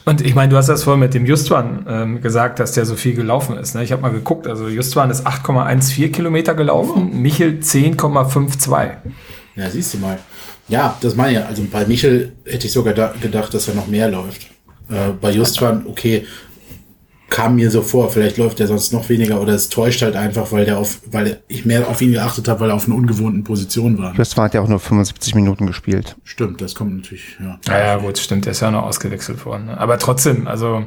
Und ich meine, du hast das vorhin mit dem Justwan ähm, gesagt, dass der so viel gelaufen ist. Ne? Ich habe mal geguckt, also Justwan ist 8,14 Kilometer gelaufen, oh. Michel 10,52. Ja, siehst du mal. Ja, das meine ich. Also bei Michel hätte ich sogar da gedacht, dass er noch mehr läuft. Äh, bei Justwan, okay, kam mir so vor, vielleicht läuft er sonst noch weniger oder es täuscht halt einfach, weil der auf, weil ich mehr auf ihn geachtet habe, weil er auf einer ungewohnten Position war. Justwan hat ja auch nur 75 Minuten gespielt. Stimmt, das kommt natürlich, ja. Ja, ja, gut, stimmt, der ist ja noch ausgewechselt worden. Ne? Aber trotzdem, also,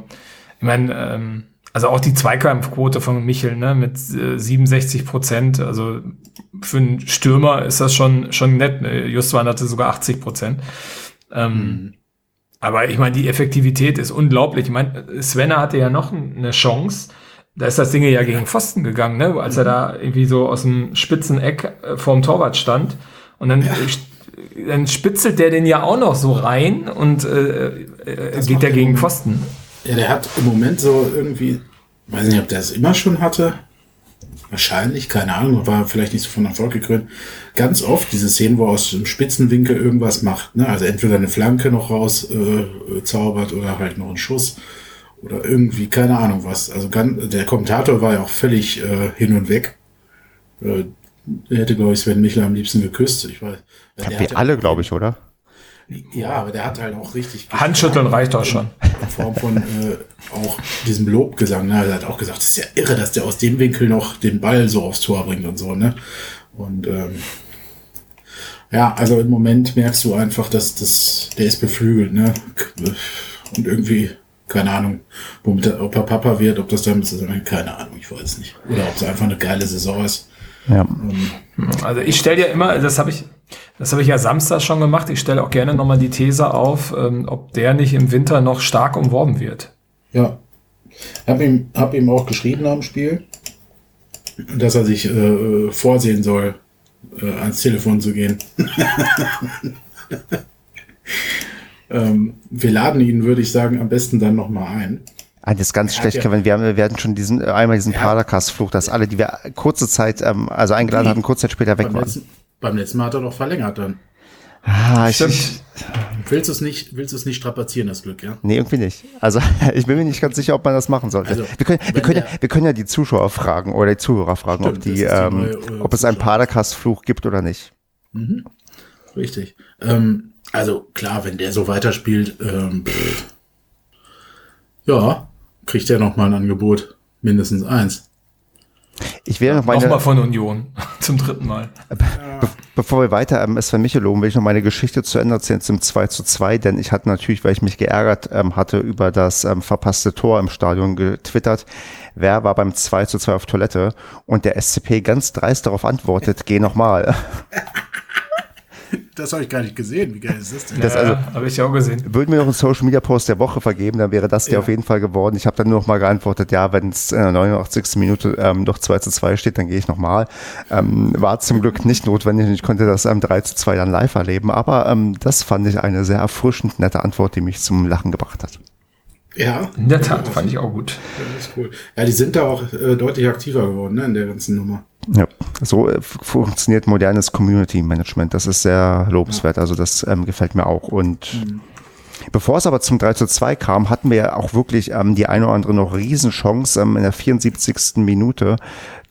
ich meine, ähm, also auch die Zweikampfquote von Michel, ne, mit äh, 67 Prozent, also für einen Stürmer ist das schon, schon nett. Ne? Justwan hatte sogar 80 Prozent. Ähm, mhm. Aber ich meine, die Effektivität ist unglaublich. Ich meine, Svenna hatte ja noch eine Chance. Da ist das Ding ja gegen Pfosten gegangen, ne? als er da irgendwie so aus dem spitzen Eck äh, vorm Torwart stand. Und dann, ja. dann spitzelt der den ja auch noch so rein und äh, äh geht der gegen Pfosten. Ja, der hat im Moment so irgendwie, weiß nicht, ob der es immer schon hatte. Wahrscheinlich, keine Ahnung, war vielleicht nicht so von Erfolg gekrönt. Ganz oft diese Szenen, wo er aus dem Spitzenwinkel irgendwas macht. Ne? Also entweder eine Flanke noch raus äh, zaubert oder halt noch einen Schuss oder irgendwie, keine Ahnung was. Also ganz, der Kommentator war ja auch völlig äh, hin und weg. Äh, er hätte, glaube ich, Sven Michel am liebsten geküsst. Ich weiß. Ja, wir alle, glaube ich, oder? Ja, aber der hat halt auch richtig. Handschütteln reicht auch schon. In Form von äh, auch diesem Lobgesang. Ne? Er hat auch gesagt, es ist ja irre, dass der aus dem Winkel noch den Ball so aufs Tor bringt und so. Ne? Und ähm, ja, also im Moment merkst du einfach, dass das, der ist beflügelt, ne? Und irgendwie, keine Ahnung, womit er, ob er Papa wird, ob das damit zusammenhängt, keine Ahnung, ich weiß nicht. Oder ob es einfach eine geile Saison ist. Ja. Also ich stelle ja immer, das habe ich das habe ich ja Samstag schon gemacht. Ich stelle auch gerne nochmal die These auf, ähm, ob der nicht im Winter noch stark umworben wird. Ja. Hab ihm, hab ihm auch geschrieben am Spiel, dass er sich äh, vorsehen soll, äh, ans Telefon zu gehen. ähm, wir laden ihn, würde ich sagen, am besten dann nochmal ein. Ah, das ist ganz schlecht, ja, Kevin. Wir, haben, wir werden schon diesen einmal diesen ja. Padercast-Fluch, dass alle, die wir kurze Zeit, ähm, also eingeladen hatten, kurze Zeit später weg waren. Letzten, beim letzten Mal hat er doch verlängert dann. Ah, ich, ich, willst du es nicht, willst du es nicht strapazieren, das Glück, ja? Nee, irgendwie nicht. Also, ich bin mir nicht ganz sicher, ob man das machen sollte. Also, wir, können, wir, können, ja, wir können ja die Zuschauer fragen oder die Zuhörer fragen, Stimmt, ob die, ähm, neue, äh, ob es einen Padercast-Fluch gibt oder nicht. Mhm. Richtig. Ähm, also, klar, wenn der so weiterspielt, ähm, pff, ja, kriegt er noch mal ein Angebot. Mindestens eins. Ich will noch meine. Nochmal von Union. Zum dritten Mal. Be bevor wir weiter am ähm, SV Michel loben, will ich noch meine Geschichte zu Ende erzählen zum 2 zu 2, denn ich hatte natürlich, weil ich mich geärgert ähm, hatte über das ähm, verpasste Tor im Stadion getwittert, wer war beim 2 zu 2 auf Toilette und der SCP ganz dreist darauf antwortet, geh nochmal. Das habe ich gar nicht gesehen. Wie geil ist das denn? Das also, habe ich auch gesehen. Würden wir noch einen Social Media Post der Woche vergeben, dann wäre das ja. der auf jeden Fall geworden. Ich habe dann nur noch mal geantwortet, ja, wenn es in der 89. Minute ähm, noch 2 zu 2 steht, dann gehe ich nochmal. Ähm, war zum Glück nicht notwendig und ich konnte das ähm, 3 zu 2 dann live erleben. Aber ähm, das fand ich eine sehr erfrischend nette Antwort, die mich zum Lachen gebracht hat. Ja. In der Tat, fand ich auch gut. Ja, das ist cool. Ja, die sind da auch äh, deutlich aktiver geworden, ne, in der ganzen Nummer. Ja, so äh, funktioniert modernes Community Management. Das ist sehr lobenswert. Also das ähm, gefällt mir auch. Und mhm. Bevor es aber zum 3 zu 2 kam, hatten wir ja auch wirklich ähm, die eine oder andere noch Riesenchance ähm, in der 74. Minute.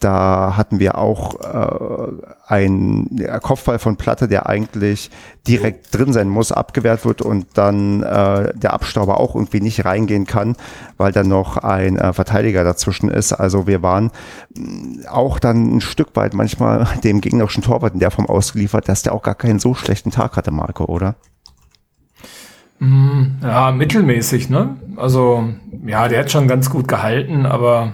Da hatten wir auch äh, einen Kopfball von Platte, der eigentlich direkt drin sein muss, abgewehrt wird und dann äh, der Abstauber auch irgendwie nicht reingehen kann, weil dann noch ein äh, Verteidiger dazwischen ist. Also wir waren mm, auch dann ein Stück weit manchmal dem gegnerischen Torwart in der Form ausgeliefert, dass der auch gar keinen so schlechten Tag hatte, Marco, oder? Mm, ja, mittelmäßig, ne? Also, ja, der hat schon ganz gut gehalten, aber.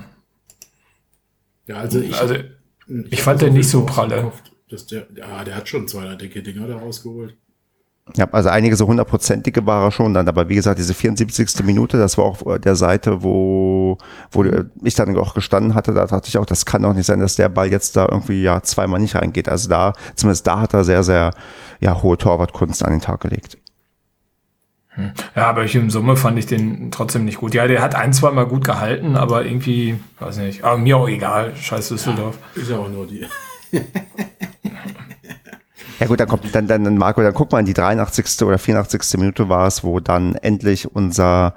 Ja, also ich. Also, ich, ich fand den nicht so pralle. Dass der, ja, der hat schon zwei dicke Dinger da rausgeholt. Ja, also einige so hundertprozentige war er schon dann, aber wie gesagt, diese 74. Minute, das war auch der Seite, wo, wo ich dann auch gestanden hatte, da dachte ich auch, das kann doch nicht sein, dass der Ball jetzt da irgendwie ja zweimal nicht reingeht. Also da, zumindest da hat er sehr, sehr ja, hohe Torwartkunst an den Tag gelegt. Hm. Ja, aber ich im Summe fand ich den trotzdem nicht gut. Ja, der hat ein, zwei Mal gut gehalten, aber irgendwie, weiß nicht, aber mir auch egal, scheiß Düsseldorf. Ja, ist ja auch nur die. Ja gut, dann kommt dann, dann Marco, dann guck mal in die 83. oder 84. Minute war es, wo dann endlich unser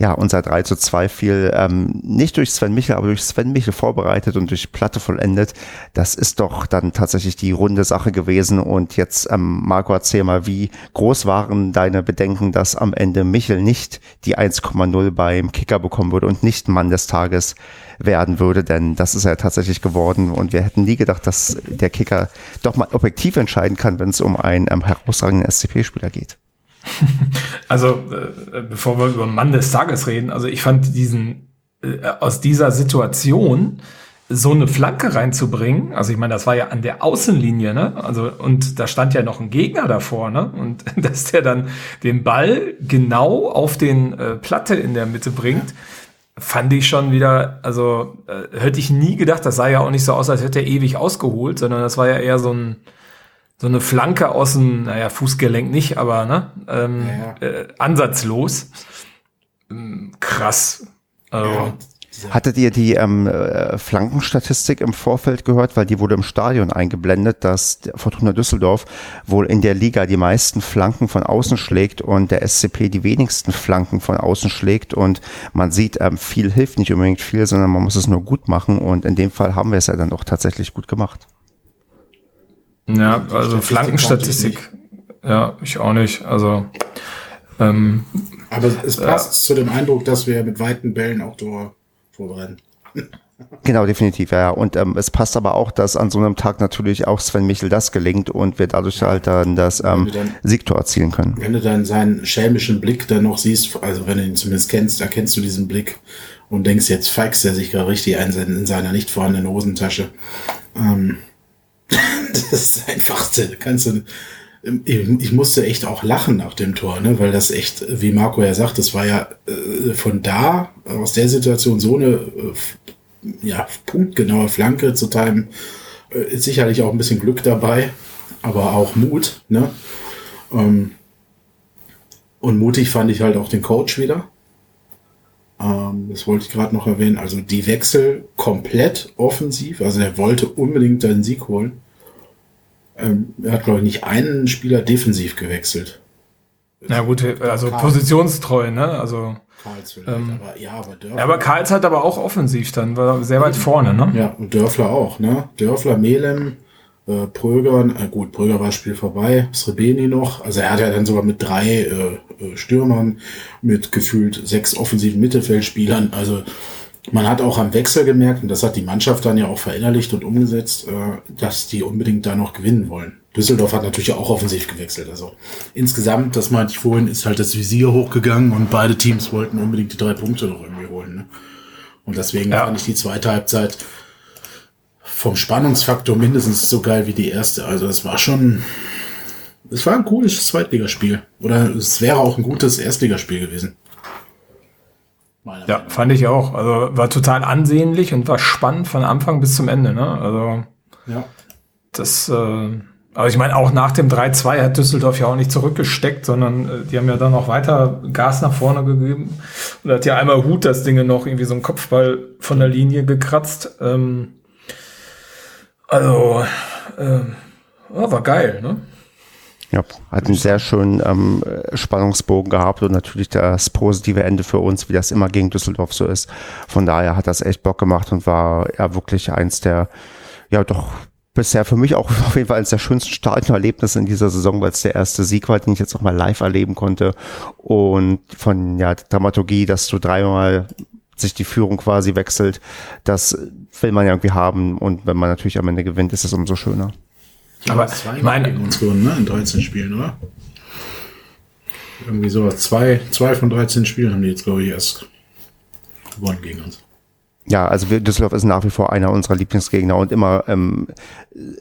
ja, unser 3 zu 2 fiel ähm, nicht durch Sven Michel, aber durch Sven Michel vorbereitet und durch Platte vollendet. Das ist doch dann tatsächlich die runde Sache gewesen. Und jetzt, ähm, Marco, erzähl mal, wie groß waren deine Bedenken, dass am Ende Michel nicht die 1,0 beim Kicker bekommen würde und nicht Mann des Tages werden würde, denn das ist ja tatsächlich geworden und wir hätten nie gedacht, dass der Kicker doch mal objektiv entscheiden kann, wenn es um einen ähm, herausragenden SCP-Spieler geht. Also, äh, bevor wir über Mann des Tages reden, also ich fand diesen, äh, aus dieser Situation so eine Flanke reinzubringen, also ich meine, das war ja an der Außenlinie, ne? Also, und da stand ja noch ein Gegner davor, ne? Und dass der dann den Ball genau auf den äh, Platte in der Mitte bringt, fand ich schon wieder, also äh, hätte ich nie gedacht, das sah ja auch nicht so aus, als hätte er ewig ausgeholt, sondern das war ja eher so ein, so eine Flanke aus dem, naja, Fußgelenk nicht, aber ne, ähm, ja, ja. Äh, ansatzlos. Ähm, krass. Also, ja. Hattet ihr die ähm, äh, Flankenstatistik im Vorfeld gehört? Weil die wurde im Stadion eingeblendet, dass Fortuna Düsseldorf wohl in der Liga die meisten Flanken von außen schlägt und der SCP die wenigsten Flanken von außen schlägt. Und man sieht, ähm, viel hilft nicht unbedingt viel, sondern man muss es nur gut machen. Und in dem Fall haben wir es ja dann doch tatsächlich gut gemacht. Ja, also Flankenstatistik. Ja, ich auch nicht. Also. Ähm, Aber es passt äh, zu dem Eindruck, dass wir mit weiten Bällen auch Tor vorbereiten. Genau, definitiv, ja. Und ähm, es passt aber auch, dass an so einem Tag natürlich auch Sven Michel das gelingt und wir dadurch halt dann das ähm, dann, Siegtor erzielen können. Wenn du dann seinen schelmischen Blick dann noch siehst, also wenn du ihn zumindest kennst, erkennst du diesen Blick und denkst, jetzt feixt er sich gerade richtig ein in seiner nicht vorhandenen Hosentasche. Ähm, das ist einfach, kannst du, ich musste echt auch lachen nach dem Tor, ne? weil das echt, wie Marco ja sagt, das war ja äh, von da, aus der Situation so eine äh, ja, punktgenaue Flanke zu timen, äh, ist sicherlich auch ein bisschen Glück dabei, aber auch Mut. Ne? Ähm, und mutig fand ich halt auch den Coach wieder. Ähm, das wollte ich gerade noch erwähnen. Also die Wechsel komplett offensiv. Also er wollte unbedingt den Sieg holen. Ähm, er hat, glaube ich, nicht einen Spieler defensiv gewechselt. Na gut, also Karl. positionstreu, ne? Also. Karls vielleicht, ähm, aber ja, aber Dörfler. Aber Karls hat aber auch offensiv dann, war sehr weit vorne, ne? Ja, und Dörfler auch, ne? Dörfler, Melem, äh, Pröger, äh, gut, Pröger war Spiel vorbei, Srebeni noch, also er hat ja dann sogar mit drei äh, äh, Stürmern, mit gefühlt sechs offensiven Mittelfeldspielern, also man hat auch am Wechsel gemerkt, und das hat die Mannschaft dann ja auch verinnerlicht und umgesetzt, äh, dass die unbedingt da noch gewinnen wollen. Düsseldorf hat natürlich auch offensiv gewechselt. Also insgesamt, das meinte ich vorhin, ist halt das Visier hochgegangen und beide Teams wollten unbedingt die drei Punkte noch irgendwie holen. Ne? Und deswegen ja. fand ich die zweite Halbzeit vom Spannungsfaktor mindestens so geil wie die erste. Also es war schon, es war ein cooles Zweitligaspiel. Oder es wäre auch ein gutes Erstligaspiel gewesen. Ja, fand ich auch. Also war total ansehnlich und war spannend von Anfang bis zum Ende. Ne? Also ja. das, äh, aber ich meine, auch nach dem 3-2 hat Düsseldorf ja auch nicht zurückgesteckt, sondern äh, die haben ja dann noch weiter Gas nach vorne gegeben. Und hat ja einmal Hut das Ding noch irgendwie so ein Kopfball von der Linie gekratzt. Ähm, also, äh, war geil, ne? Ja, hat einen sehr schönen ähm, Spannungsbogen gehabt und natürlich das positive Ende für uns, wie das immer gegen Düsseldorf so ist. Von daher hat das echt Bock gemacht und war ja wirklich eins der, ja doch bisher für mich auch auf jeden Fall eines der schönsten Stadionerlebnisse in dieser Saison, weil es der erste Sieg war, den ich jetzt auch mal live erleben konnte. Und von ja, Dramaturgie, dass du dreimal sich die Führung quasi wechselt, das will man ja irgendwie haben. Und wenn man natürlich am Ende gewinnt, ist es umso schöner. Aber zwei meine, gegen uns gewonnen, ne? In 13 Spielen, oder? Irgendwie sowas. Zwei, zwei von 13 Spielen haben die jetzt, glaube ich, erst gewonnen gegen uns. Ja, also Düsseldorf ist nach wie vor einer unserer Lieblingsgegner und immer ähm,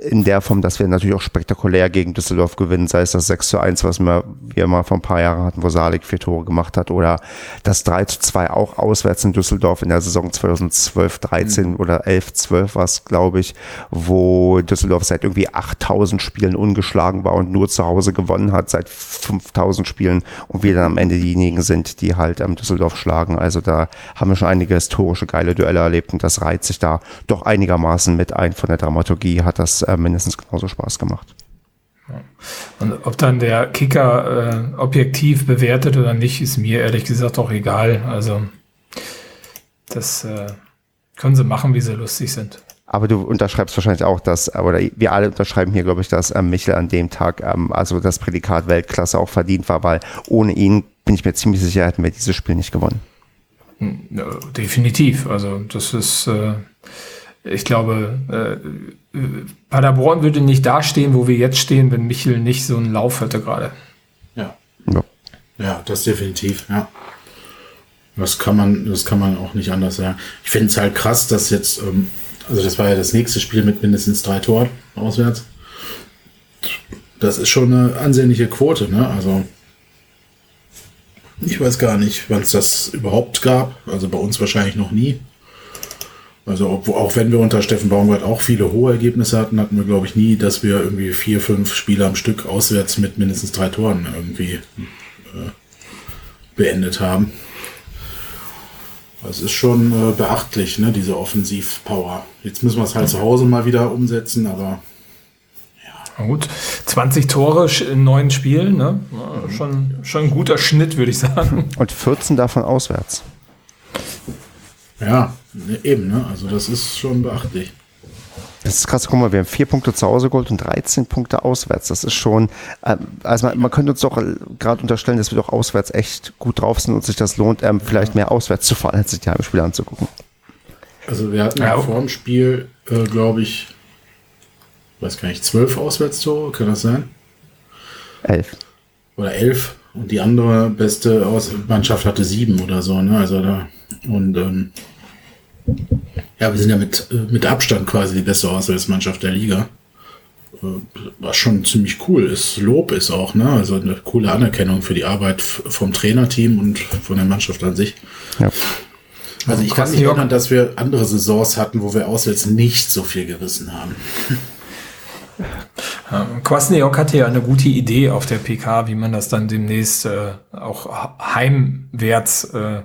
in der Form, dass wir natürlich auch spektakulär gegen Düsseldorf gewinnen, sei es das 6 zu 1, was wir, wir mal vor ein paar Jahren hatten, wo Salik vier Tore gemacht hat, oder das 3 zu 2 auch auswärts in Düsseldorf in der Saison 2012, 13 mhm. oder 11, 12 war es, glaube ich, wo Düsseldorf seit irgendwie 8000 Spielen ungeschlagen war und nur zu Hause gewonnen hat, seit 5000 Spielen und wir dann am Ende diejenigen sind, die halt ähm, Düsseldorf schlagen. Also da haben wir schon einige historische geile Duelle Duelle erlebt und das reiht sich da doch einigermaßen mit ein. Von der Dramaturgie hat das äh, mindestens genauso Spaß gemacht. Und ob dann der Kicker äh, objektiv bewertet oder nicht, ist mir ehrlich gesagt auch egal. Also das äh, können sie machen, wie sie lustig sind. Aber du unterschreibst wahrscheinlich auch, dass, oder wir alle unterschreiben hier, glaube ich, dass ähm, Michel an dem Tag, ähm, also das Prädikat Weltklasse auch verdient war, weil ohne ihn bin ich mir ziemlich sicher, hätten wir dieses Spiel nicht gewonnen. Ja, definitiv. Also das ist, äh, ich glaube, äh, Paderborn würde nicht dastehen, wo wir jetzt stehen, wenn Michel nicht so einen Lauf hätte gerade. Ja. ja. Ja, das definitiv, ja. Das kann man, das kann man auch nicht anders sagen. Ich finde es halt krass, dass jetzt ähm, also das war ja das nächste Spiel mit mindestens drei Toren auswärts. Das ist schon eine ansehnliche Quote, ne? Also ich weiß gar nicht, wann es das überhaupt gab. Also bei uns wahrscheinlich noch nie. Also ob, auch wenn wir unter Steffen Baumgart auch viele hohe Ergebnisse hatten, hatten wir glaube ich nie, dass wir irgendwie vier, fünf Spiele am Stück auswärts mit mindestens drei Toren irgendwie äh, beendet haben. Das ist schon äh, beachtlich, ne, diese Offensivpower. Jetzt müssen wir es halt zu Hause mal wieder umsetzen, aber. Gut, 20 Tore in neun Spielen, ne? schon, schon ein guter Schnitt, würde ich sagen. Und 14 davon auswärts. Ja, eben, ne? Also das ist schon beachtlich. Das ist krass, guck mal, wir haben vier Punkte zu Hause geholt und 13 Punkte auswärts. Das ist schon, äh, also man, man könnte uns doch gerade unterstellen, dass wir doch auswärts echt gut drauf sind und sich das lohnt, ähm, vielleicht mehr auswärts zu fahren, als sich die Heimspiele anzugucken. Also wir hatten ja vor dem Spiel, äh, glaube ich, weiß gar nicht, zwölf Auswärtstore, kann das sein? Elf. Oder elf. Und die andere beste Mannschaft hatte sieben oder so, ne? Also da, und ähm, ja, wir sind ja mit, äh, mit Abstand quasi die beste Auswärtsmannschaft der Liga. Äh, was schon ziemlich cool ist. Lob ist auch, ne? Also eine coole Anerkennung für die Arbeit vom Trainerteam und von der Mannschaft an sich. Ja. Also ich kann mich erinnern, dass wir andere Saisons hatten, wo wir auswärts nicht so viel gerissen haben. Kwasniok hatte ja eine gute Idee auf der PK, wie man das dann demnächst äh, auch heimwärts äh,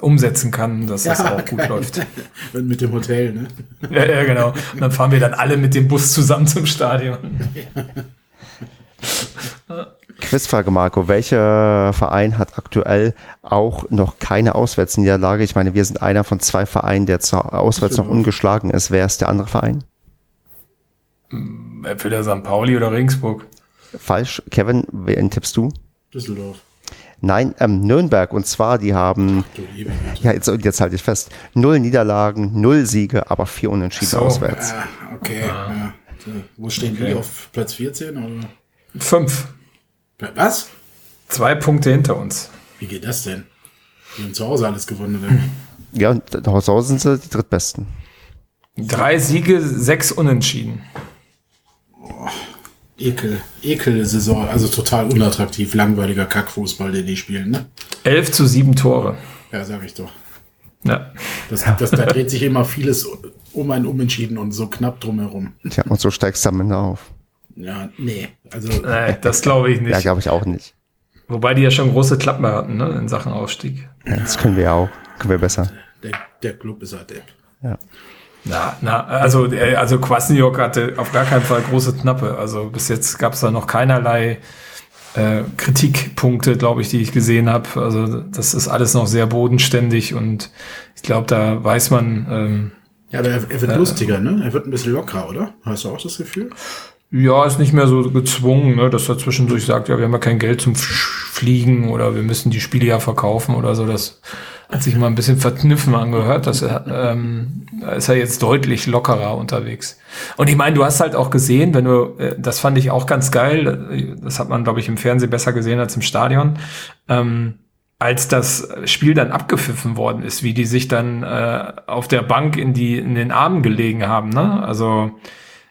umsetzen kann, dass ja, das auch gut läuft. Und mit dem Hotel, ne? Ja, ja, genau. Und dann fahren wir dann alle mit dem Bus zusammen zum Stadion. Quizfrage, Marco. Welcher Verein hat aktuell auch noch keine Auswärtsniederlage? Ich meine, wir sind einer von zwei Vereinen, der auswärts noch ungeschlagen ist. Wer ist der andere Verein? Entweder St. Pauli oder Regensburg. Falsch. Kevin, wen tippst du? Düsseldorf. Nein, ähm, Nürnberg. Und zwar, die haben, ja, jetzt, jetzt halte ich fest, null Niederlagen, null Siege, aber vier Unentschieden so, auswärts. Ah, okay. Ah. Ja. Wo stehen okay. die? Auf Platz 14? Oder? Fünf. Was? Zwei Punkte hinter uns. Wie geht das denn? Die haben zu Hause alles gewonnen. Ja, und zu Hause sind sie die drittbesten. Drei Siege, sechs Unentschieden. Ekel, Ekel-Saison, also total unattraktiv, langweiliger Kackfußball, den die spielen, ne? 11 zu 7 Tore. Ja, sag ich doch. Ja. Das, das, da dreht sich immer vieles um ein Unentschieden und so knapp drumherum. Tja, und so steigst du am Ende auf. Ja, nee. Also, nee, das glaube ich nicht. Ja, glaube ich auch nicht. Wobei die ja schon große Klappen hatten, ne, in Sachen Aufstieg. Ja, das können wir ja auch. Können wir besser. Der, der Club ist halt Depp. Ja. Na, na, also, äh, also Kwasniok hatte auf gar keinen Fall große Knappe. Also bis jetzt gab es da noch keinerlei äh, Kritikpunkte, glaube ich, die ich gesehen habe. Also das ist alles noch sehr bodenständig und ich glaube, da weiß man. Ähm, ja, aber er, er wird äh, lustiger, ne? Er wird ein bisschen lockerer, oder? Hast du auch das Gefühl? Ja, ist nicht mehr so gezwungen, ne, dass er zwischendurch sagt, ja, wir haben ja kein Geld zum Fliegen oder wir müssen die Spiele ja verkaufen oder so. Das hat sich mal ein bisschen verkniffen angehört. Dass er, ähm, da ist er jetzt deutlich lockerer unterwegs. Und ich meine, du hast halt auch gesehen, wenn du, äh, das fand ich auch ganz geil, das hat man, glaube ich, im Fernsehen besser gesehen als im Stadion, ähm, als das Spiel dann abgepfiffen worden ist, wie die sich dann äh, auf der Bank in die in den Armen gelegen haben, ne? Also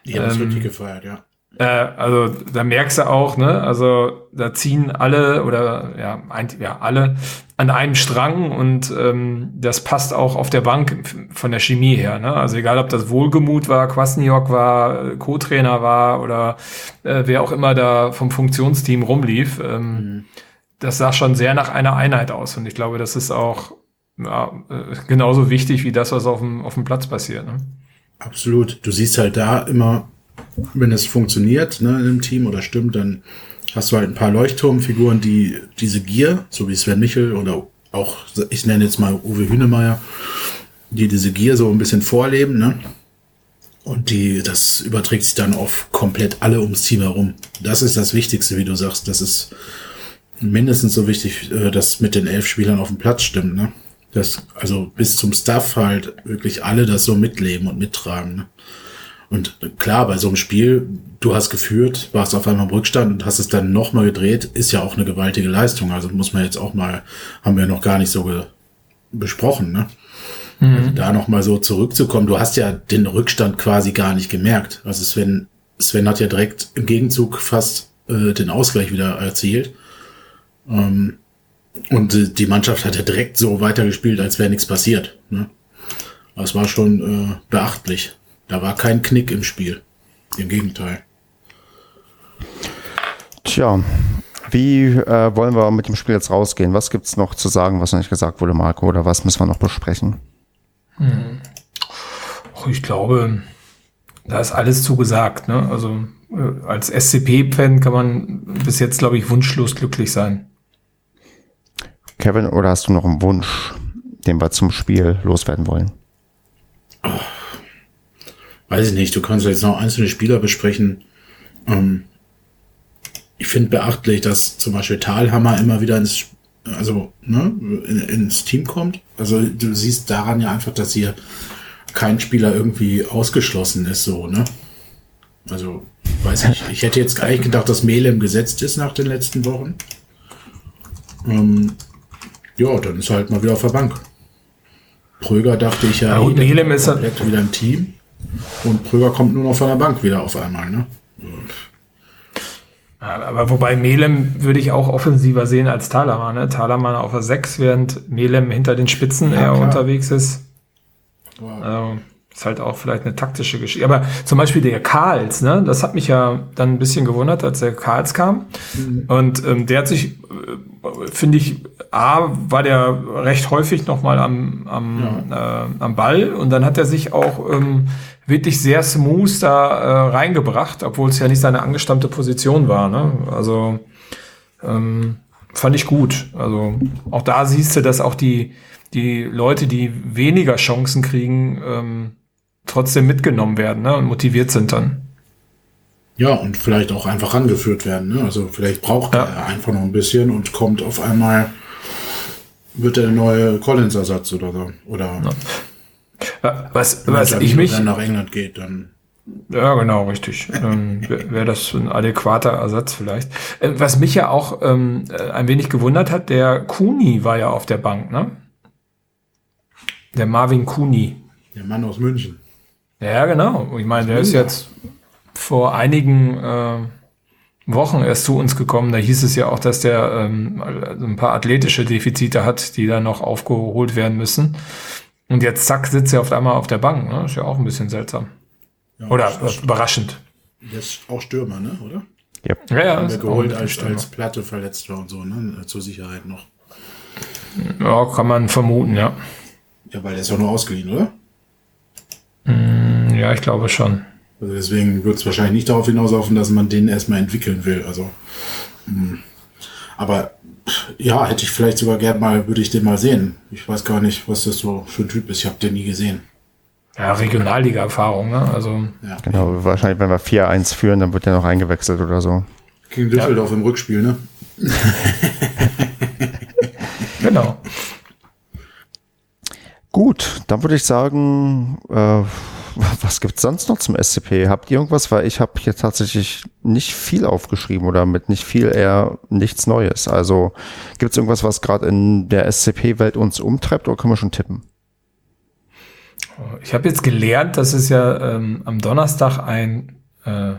die haben ähm, wirklich gefeiert, ja. Äh, also da merkst du auch, ne, also da ziehen alle oder ja, ein, ja alle an einem Strang und ähm, das passt auch auf der Bank von der Chemie her. Ne? Also egal, ob das Wohlgemut war, Kwasniok war, Co-Trainer war oder äh, wer auch immer da vom Funktionsteam rumlief, ähm, mhm. das sah schon sehr nach einer Einheit aus und ich glaube, das ist auch ja, äh, genauso wichtig wie das, was auf dem, auf dem Platz passiert. Ne? Absolut. Du siehst halt da immer wenn es funktioniert ne, einem Team oder stimmt, dann hast du halt ein paar Leuchtturmfiguren, die diese Gier, so wie Sven Michel oder auch, ich nenne jetzt mal Uwe Hünemeyer, die diese Gier so ein bisschen vorleben, ne? Und die, das überträgt sich dann auf komplett alle ums Team herum. Das ist das Wichtigste, wie du sagst. Das ist mindestens so wichtig, äh, dass mit den elf Spielern auf dem Platz stimmt, ne? Dass, also bis zum Staff halt wirklich alle das so mitleben und mittragen, ne? Und klar, bei so einem Spiel, du hast geführt, warst auf einmal im Rückstand und hast es dann nochmal gedreht, ist ja auch eine gewaltige Leistung. Also muss man jetzt auch mal, haben wir noch gar nicht so besprochen, ne? Mhm. Also da nochmal so zurückzukommen. Du hast ja den Rückstand quasi gar nicht gemerkt. Also Sven, Sven hat ja direkt im Gegenzug fast äh, den Ausgleich wieder erzielt. Ähm, und äh, die Mannschaft hat ja direkt so weitergespielt, als wäre nichts passiert. Ne? Das war schon äh, beachtlich. Da war kein Knick im Spiel. Im Gegenteil. Tja, wie äh, wollen wir mit dem Spiel jetzt rausgehen? Was gibt es noch zu sagen, was noch nicht gesagt wurde, Marco? Oder was müssen wir noch besprechen? Hm. Ich glaube, da ist alles zugesagt. Ne? Also äh, als SCP-Fan kann man bis jetzt, glaube ich, wunschlos glücklich sein. Kevin, oder hast du noch einen Wunsch, den wir zum Spiel loswerden wollen? Oh weiß ich nicht, du kannst jetzt noch einzelne Spieler besprechen. Ähm, ich finde beachtlich, dass zum Beispiel Talhammer immer wieder ins, also, ne, in, ins Team kommt. Also du siehst daran ja einfach, dass hier kein Spieler irgendwie ausgeschlossen ist, so, ne? Also, weiß ich, ich hätte jetzt gar nicht gedacht, dass Melem gesetzt ist nach den letzten Wochen. Ähm, ja, dann ist er halt mal wieder auf der Bank. Pröger dachte ich ja, ja gut, Melem ist komplett wieder ein Team. Und Pröger kommt nur noch von der Bank wieder auf einmal, ne? Aber wobei Melem würde ich auch offensiver sehen als Talaman. Ne? Talaman auf der 6, während Melem hinter den Spitzen ja, eher klar. unterwegs ist. Wow. Also, ist halt auch vielleicht eine taktische Geschichte. Aber zum Beispiel der Karls, ne? das hat mich ja dann ein bisschen gewundert, als der Karls kam. Mhm. Und ähm, der hat sich, äh, finde ich, A, war der recht häufig nochmal am, am, ja. äh, am Ball und dann hat er sich auch ähm, wirklich sehr smooth da äh, reingebracht, obwohl es ja nicht seine angestammte Position war. Ne? Also ähm, fand ich gut. Also auch da siehst du, dass auch die, die Leute, die weniger Chancen kriegen, ähm, trotzdem mitgenommen werden ne? und motiviert sind dann. Ja, und vielleicht auch einfach angeführt werden. Ne? Also vielleicht braucht ja. er einfach noch ein bisschen und kommt auf einmal, wird der neue Collins-Ersatz oder so. Oder ja. Was, was ich mich. Wenn nach England geht, dann. Ja, genau, richtig. Dann wäre das ein adäquater Ersatz vielleicht. Äh, was mich ja auch ähm, äh, ein wenig gewundert hat, der Kuni war ja auf der Bank, ne? Der Marvin Kuni. Der Mann aus München. Ja, genau. Ich meine, der ist jetzt vor einigen äh, Wochen erst zu uns gekommen. Da hieß es ja auch, dass der ähm, ein paar athletische Defizite hat, die dann noch aufgeholt werden müssen. Und jetzt zack, sitzt er auf einmal auf der Bank. Ne? Ist ja auch ein bisschen seltsam. Ja, Oder überraschend. Der ist auch Stürmer, ne? oder? Ja, ja. ja Haben wir geholt, als, als Platte verletzt war und so, ne? Zur Sicherheit noch. Ja, kann man vermuten, ja. Ja, weil der ist ja nur ausgeliehen, oder? Mm, ja, ich glaube schon. Also deswegen wird es wahrscheinlich nicht darauf hinauslaufen, dass man den erstmal entwickeln will. Also, mh. aber ja, hätte ich vielleicht sogar gern mal, würde ich den mal sehen. Ich weiß gar nicht, was das so für ein Typ ist. Ich habe den nie gesehen. Ja, Regionalliga-Erfahrung, ne? Also. Ja. Genau, wahrscheinlich, wenn wir 4-1 führen, dann wird der noch eingewechselt oder so. Gegen Düsseldorf ja. im Rückspiel, ne? genau. Gut, dann würde ich sagen, äh, was gibt's sonst noch zum SCP? Habt ihr irgendwas? Weil ich habe hier tatsächlich nicht viel aufgeschrieben oder mit nicht viel eher nichts Neues. Also gibt's irgendwas, was gerade in der SCP-Welt uns umtreibt oder können wir schon tippen? Ich habe jetzt gelernt, dass es ja ähm, am Donnerstag ein äh,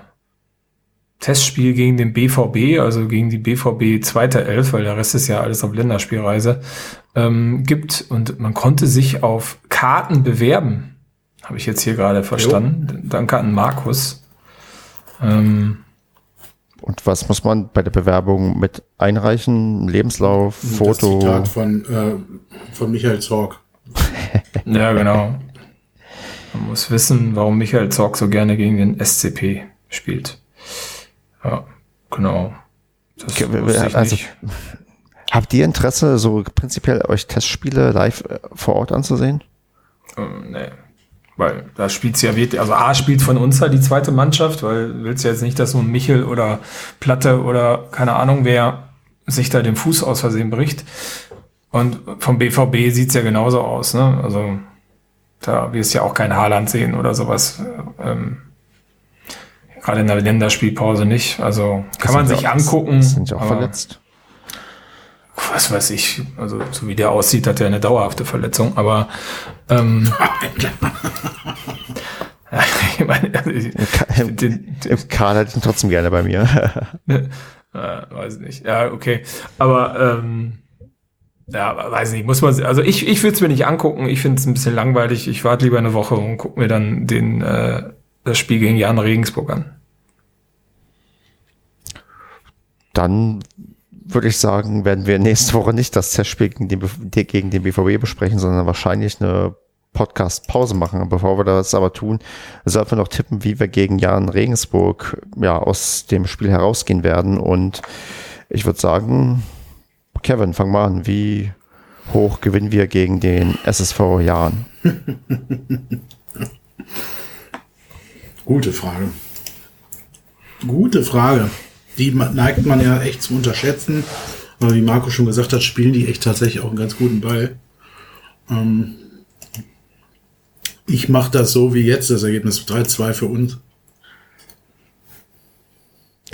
Testspiel gegen den BVB, also gegen die BVB zweite Elf, weil der Rest ist ja alles auf Länderspielreise, ähm, gibt und man konnte sich auf Karten bewerben habe ich jetzt hier gerade verstanden. Jo. Danke an Markus. Ähm, und was muss man bei der Bewerbung mit einreichen? Lebenslauf, Foto? Das Zitat von, äh, von Michael Zorg. ja, genau. Man muss wissen, warum Michael Zorg so gerne gegen den SCP spielt. Ja, genau. Das okay, also, nicht. Habt ihr Interesse, so prinzipiell euch Testspiele live äh, vor Ort anzusehen? Ähm, nee. Weil da spielt ja wirklich, also A spielt von uns halt die zweite Mannschaft, weil willst ja jetzt nicht, dass so ein Michel oder Platte oder keine Ahnung wer sich da den Fuß aus Versehen bricht. Und vom BVB sieht's ja genauso aus, ne? Also da wirst ja auch kein Haaland sehen oder sowas. Ähm, gerade in der Länderspielpause nicht. Also kann man sich auch, angucken. Sind ja auch verletzt. Was weiß ich, also so wie der aussieht, hat er eine dauerhafte Verletzung, aber ähm, ich meine, also ich, Im, den, Im Karl hätte ich ihn trotzdem gerne bei mir. äh, weiß nicht. Ja, okay. Aber ähm, ja, weiß nicht, muss man, also ich, ich würde es mir nicht angucken, ich finde es ein bisschen langweilig, ich warte lieber eine Woche und gucke mir dann den, äh, das Spiel gegen Jan Regensburg an. Dann würde ich sagen, werden wir nächste Woche nicht das Testspiel gegen den, gegen den BVB besprechen, sondern wahrscheinlich eine Podcast-Pause machen. Bevor wir das aber tun, sollten wir noch tippen, wie wir gegen Jan Regensburg ja, aus dem Spiel herausgehen werden. Und ich würde sagen, Kevin, fang mal an. Wie hoch gewinnen wir gegen den SSV Jahren? Gute Frage. Gute Frage. Die neigt man ja echt zu unterschätzen. Aber wie Marco schon gesagt hat, spielen die echt tatsächlich auch einen ganz guten Ball. Ähm ich mache das so wie jetzt, das Ergebnis 3-2 für uns.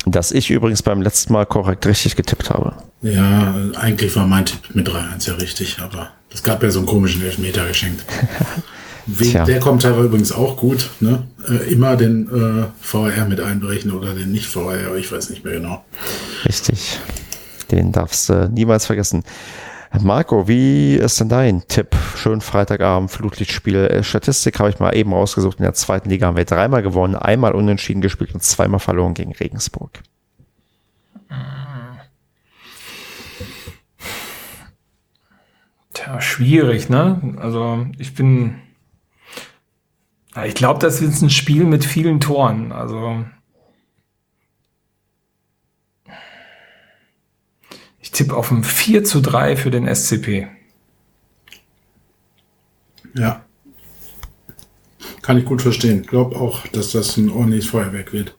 Das ich übrigens beim letzten Mal korrekt richtig getippt habe. Ja, eigentlich war mein Tipp mit 3-1 ja richtig, aber es gab ja so einen komischen Elfmeter geschenkt. der kommt aber übrigens auch gut, ne? Äh, immer den äh, VR mit einberechnen oder den nicht VR, ich weiß nicht mehr genau. Richtig. Den darfst du niemals vergessen. Marco, wie ist denn dein Tipp? Schön Freitagabend, Flutlichtspiel. Äh, Statistik habe ich mal eben rausgesucht. In der zweiten Liga haben wir dreimal gewonnen, einmal unentschieden gespielt und zweimal verloren gegen Regensburg. Tja, schwierig, ne? Also ich bin, ich glaube, das ist ein Spiel mit vielen Toren. Also ich tippe auf ein 4 zu 3 für den SCP. Ja. Kann ich gut verstehen. Ich glaube auch, dass das ein ordentliches Feuerwerk wird.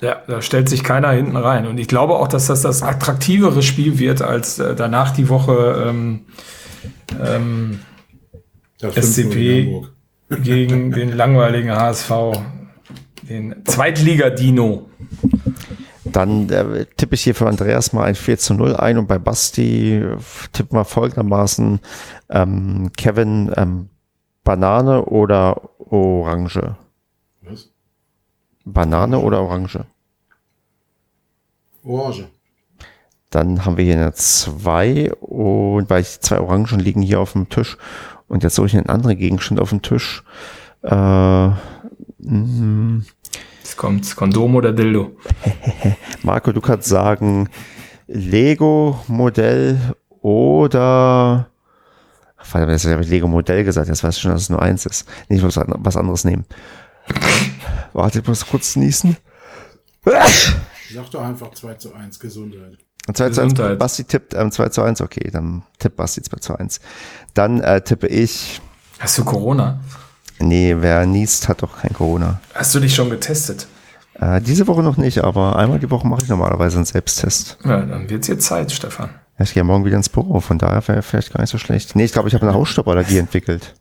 Ja, da stellt sich keiner hinten rein. Und ich glaube auch, dass das das attraktivere Spiel wird als äh, danach die Woche ähm, ähm, SCP gegen den langweiligen HSV, den Zweitliga-Dino. Dann äh, tippe ich hier für Andreas mal ein 4 zu 0 ein und bei Basti tippen wir folgendermaßen ähm, Kevin ähm, Banane oder Orange? Was? Banane oder Orange? Orange. Dann haben wir hier eine 2 und weil ich zwei Orangen liegen hier auf dem Tisch und jetzt suche ich einen anderen Gegenstand auf dem Tisch. Äh, mm. Jetzt kommt's, Kondom oder Dildo? Marco, du kannst sagen Lego-Modell oder Warte, jetzt habe ich Lego-Modell gesagt, jetzt weiß ich schon, dass es nur eins ist. Nee, ich muss was anderes nehmen. Warte, ich muss kurz niesen. Sag doch einfach 2 zu 1, Gesundheit. 2 zu 1, Basti tippt ähm, 2 zu 1, okay, dann tippt Basti 2 zu 1. Dann äh, tippe ich. Hast du Corona? Nee, wer niest, hat doch kein Corona. Hast du dich schon getestet? Äh, diese Woche noch nicht, aber einmal die Woche mache ich normalerweise einen Selbsttest. Ja, dann wird's jetzt Zeit, Stefan. Ja, ich gehe morgen wieder ins Büro, von daher wäre vielleicht gar nicht so schlecht. Nee, ich glaube, ich habe eine Hausstauballergie entwickelt.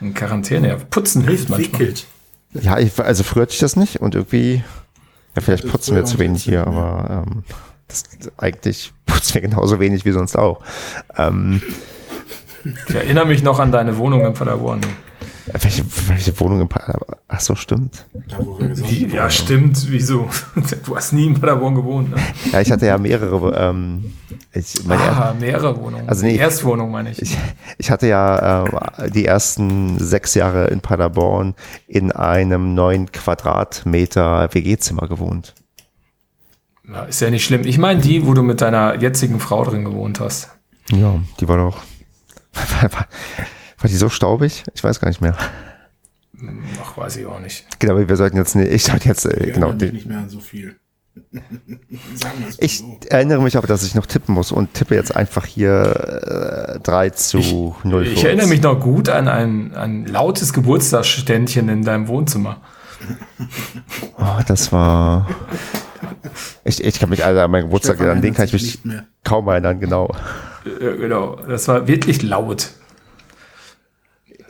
In Quarantäne, ja. Putzen hilft entwickelt. manchmal. Ja, ich, also früher hatte ich das nicht und irgendwie, ja, vielleicht putzen wir zu wenig hier, aber ähm, das, eigentlich putzen wir genauso wenig wie sonst auch. Ähm, ich erinnere mich noch an deine Wohnung in Paderborn. Welche, welche Wohnung in Paderborn? Ach so, stimmt. Wie, ja, stimmt. Wieso? Du hast nie in Paderborn gewohnt. Ne? Ja, ich hatte ja mehrere. Ähm, ich, ah, mehrere Wohnungen. Also nee, Erstwohnung meine ich. ich. Ich hatte ja äh, die ersten sechs Jahre in Paderborn in einem neun Quadratmeter WG-Zimmer gewohnt. Ja, ist ja nicht schlimm. Ich meine die, wo du mit deiner jetzigen Frau drin gewohnt hast. Ja, die war doch. War, war die so staubig? Ich weiß gar nicht mehr. Ach, weiß ich auch nicht. Genau, wir sollten jetzt nicht, ich sollte jetzt, äh, Ich genau, erinnere mich die, nicht mehr an so viel. Ich so. erinnere mich aber, dass ich noch tippen muss und tippe jetzt einfach hier äh, 3 zu 0 Ich erinnere mich noch gut an ein, ein lautes Geburtstagsständchen in deinem Wohnzimmer. Oh, das war. Ich, ich kann mich also an meinen Geburtstag erinnern, den kann ich mich kaum erinnern, genau. Äh, genau, das war wirklich laut.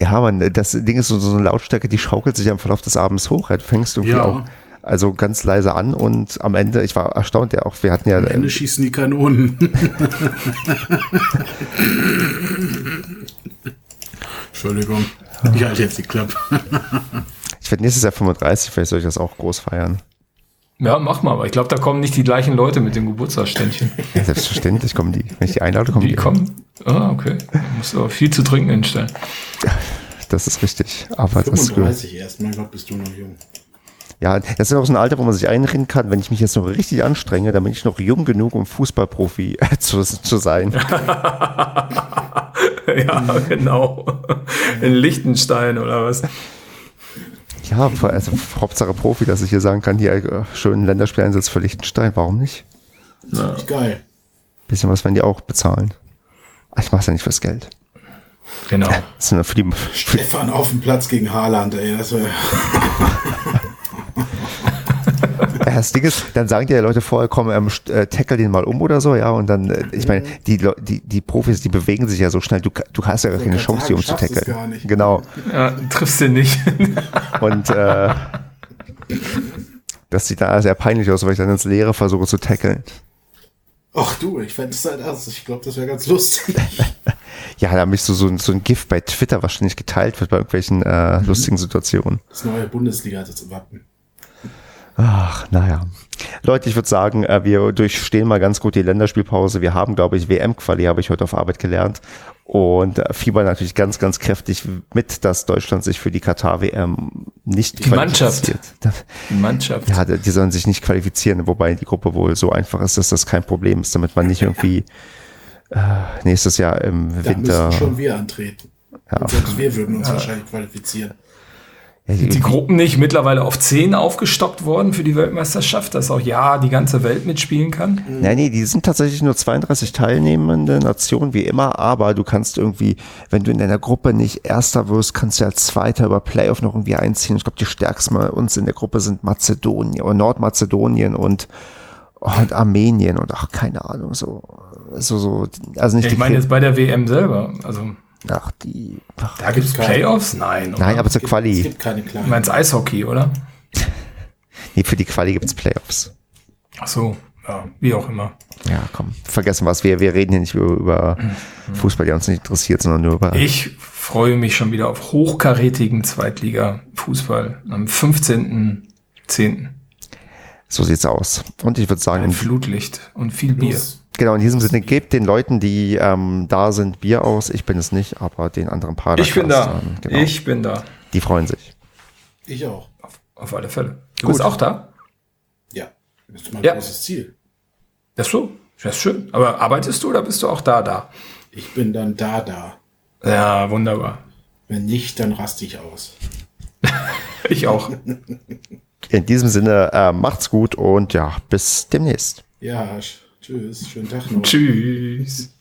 Ja, man, das Ding ist so, so eine Lautstärke, die schaukelt sich am Verlauf des Abends hoch. Du fängst irgendwie Ja. auch also ganz leise an und am Ende, ich war erstaunt, ja auch, wir hatten ja, Am Ende schießen die Kanonen. Entschuldigung. Ich halte jetzt die Klappe. ich werde nächstes Jahr 35, vielleicht soll ich das auch groß feiern. Ja, mach mal, aber ich glaube, da kommen nicht die gleichen Leute mit dem Geburtstagsständchen. Ja, selbstverständlich kommen die, wenn ich die einlade, kommen die. Die kommen. Ah, okay. Du aber viel zu trinken hinstellen. Das ist richtig. Aber das, 35 erst, mein Gott, bist du noch jung. ja, das ist auch so ein Alter, wo man sich einreden kann, wenn ich mich jetzt noch richtig anstrenge, dann bin ich noch jung genug, um Fußballprofi äh, zu, zu sein. ja, genau. In Liechtenstein oder was? Ja, also Hauptsache Profi, dass ich hier sagen kann, hier äh, schönen Länderspieleinsatz für Liechtenstein, warum nicht? Ist geil. Bisschen was werden die auch bezahlen. Ah, Ich mach's ja nicht fürs Geld. Genau. Das sind nur für die, für, Stefan auf dem Platz gegen Haaland, ey. Das wär, Ja, das Ding ist, dann sagen die Leute vorher, komm, ähm, äh, tackle den mal um oder so, ja, und dann, äh, ich meine, die, Leu- die, die Profis, die bewegen sich ja so schnell, du, du hast ja gar keine Chance, die umzutackeln. gar nicht. Genau. Ja, triffst du nicht. Und äh, das sieht da sehr peinlich aus, weil ich dann ins Leere versuche zu tackeln. ach du, ich fände es halt ernst. Ich glaube, das wäre ganz lustig. Ja, da habe ich so, so, ein- so ein GIF bei Twitter wahrscheinlich geteilt wird bei irgendwelchen äh, Mhm. lustigen Situationen. Das neue Bundesliga hat jetzt Wappen. Ach, naja. Leute, ich würde sagen, äh, wir durchstehen mal ganz gut die Länderspielpause. Wir haben, glaube ich, WM-Quali, habe ich heute auf Arbeit gelernt. Und äh, Fieber natürlich ganz, ganz kräftig mit, dass Deutschland sich für die Katar-WM nicht Die Mannschaft. qualifiziert. Die Mannschaft. Ja, die sollen sich nicht qualifizieren, wobei die Gruppe wohl so einfach ist, dass das kein Problem ist, damit man nicht irgendwie äh, nächstes Jahr im Da Winter. müssten schon wir antreten. Und selbst wir würden uns wahrscheinlich qualifizieren. Die, Gruppen nicht mittlerweile auf 10 aufgestockt worden für die Weltmeisterschaft, dass auch ja die ganze Welt mitspielen kann. Nein, nee, die sind tatsächlich nur 32 teilnehmende Nationen wie immer, aber du kannst irgendwie, wenn du in deiner Gruppe nicht Erster wirst, kannst du als Zweiter über Playoff noch irgendwie einziehen. Ich glaube, die stärksten bei uns in der Gruppe sind Mazedonien oder Nordmazedonien und, und Armenien und ach, keine Ahnung, so, so, so, also nicht Ja, ich meine jetzt bei der WM selber. Also ach, die, ach, da gibt es Playoffs? Nein. nein, oder? aber zur Es Quali, gibt keine Du kleinen. meinst Eishockey, oder? nee, für die Quali gibt's Playoffs. Ach so, ja, wie auch immer. Ja, komm, vergessen was, wir, wir reden hier nicht über, über Fußball, der uns nicht interessiert, sondern nur über, Ich freue mich schon wieder auf hochkarätigen Zweitliga-Fußball am 15.10. so sieht's aus. Und ich würde sagen, Ein in Flutlicht und viel Bier. Los. Genau, in diesem Sinne, gebt den Leuten, die ähm, da sind, Bier aus. Ich bin es nicht, aber den anderen paar. Ich bin da. Genau, Ich bin da. die freuen sich. Ich auch. Auf, auf alle Fälle. Du Gut. bist auch da? Ja. Das ist mein Ja. großes Ziel. Das ist so. Das ist schön. Aber arbeitest du oder bist du auch da, da? Ich bin dann da, da. Ja, wunderbar. Wenn nicht, dann raste ich aus. Ich auch. In diesem Sinne, äh, macht's gut und ja, bis demnächst. Ja, Tschüss, schönen Tag noch. Tschüss.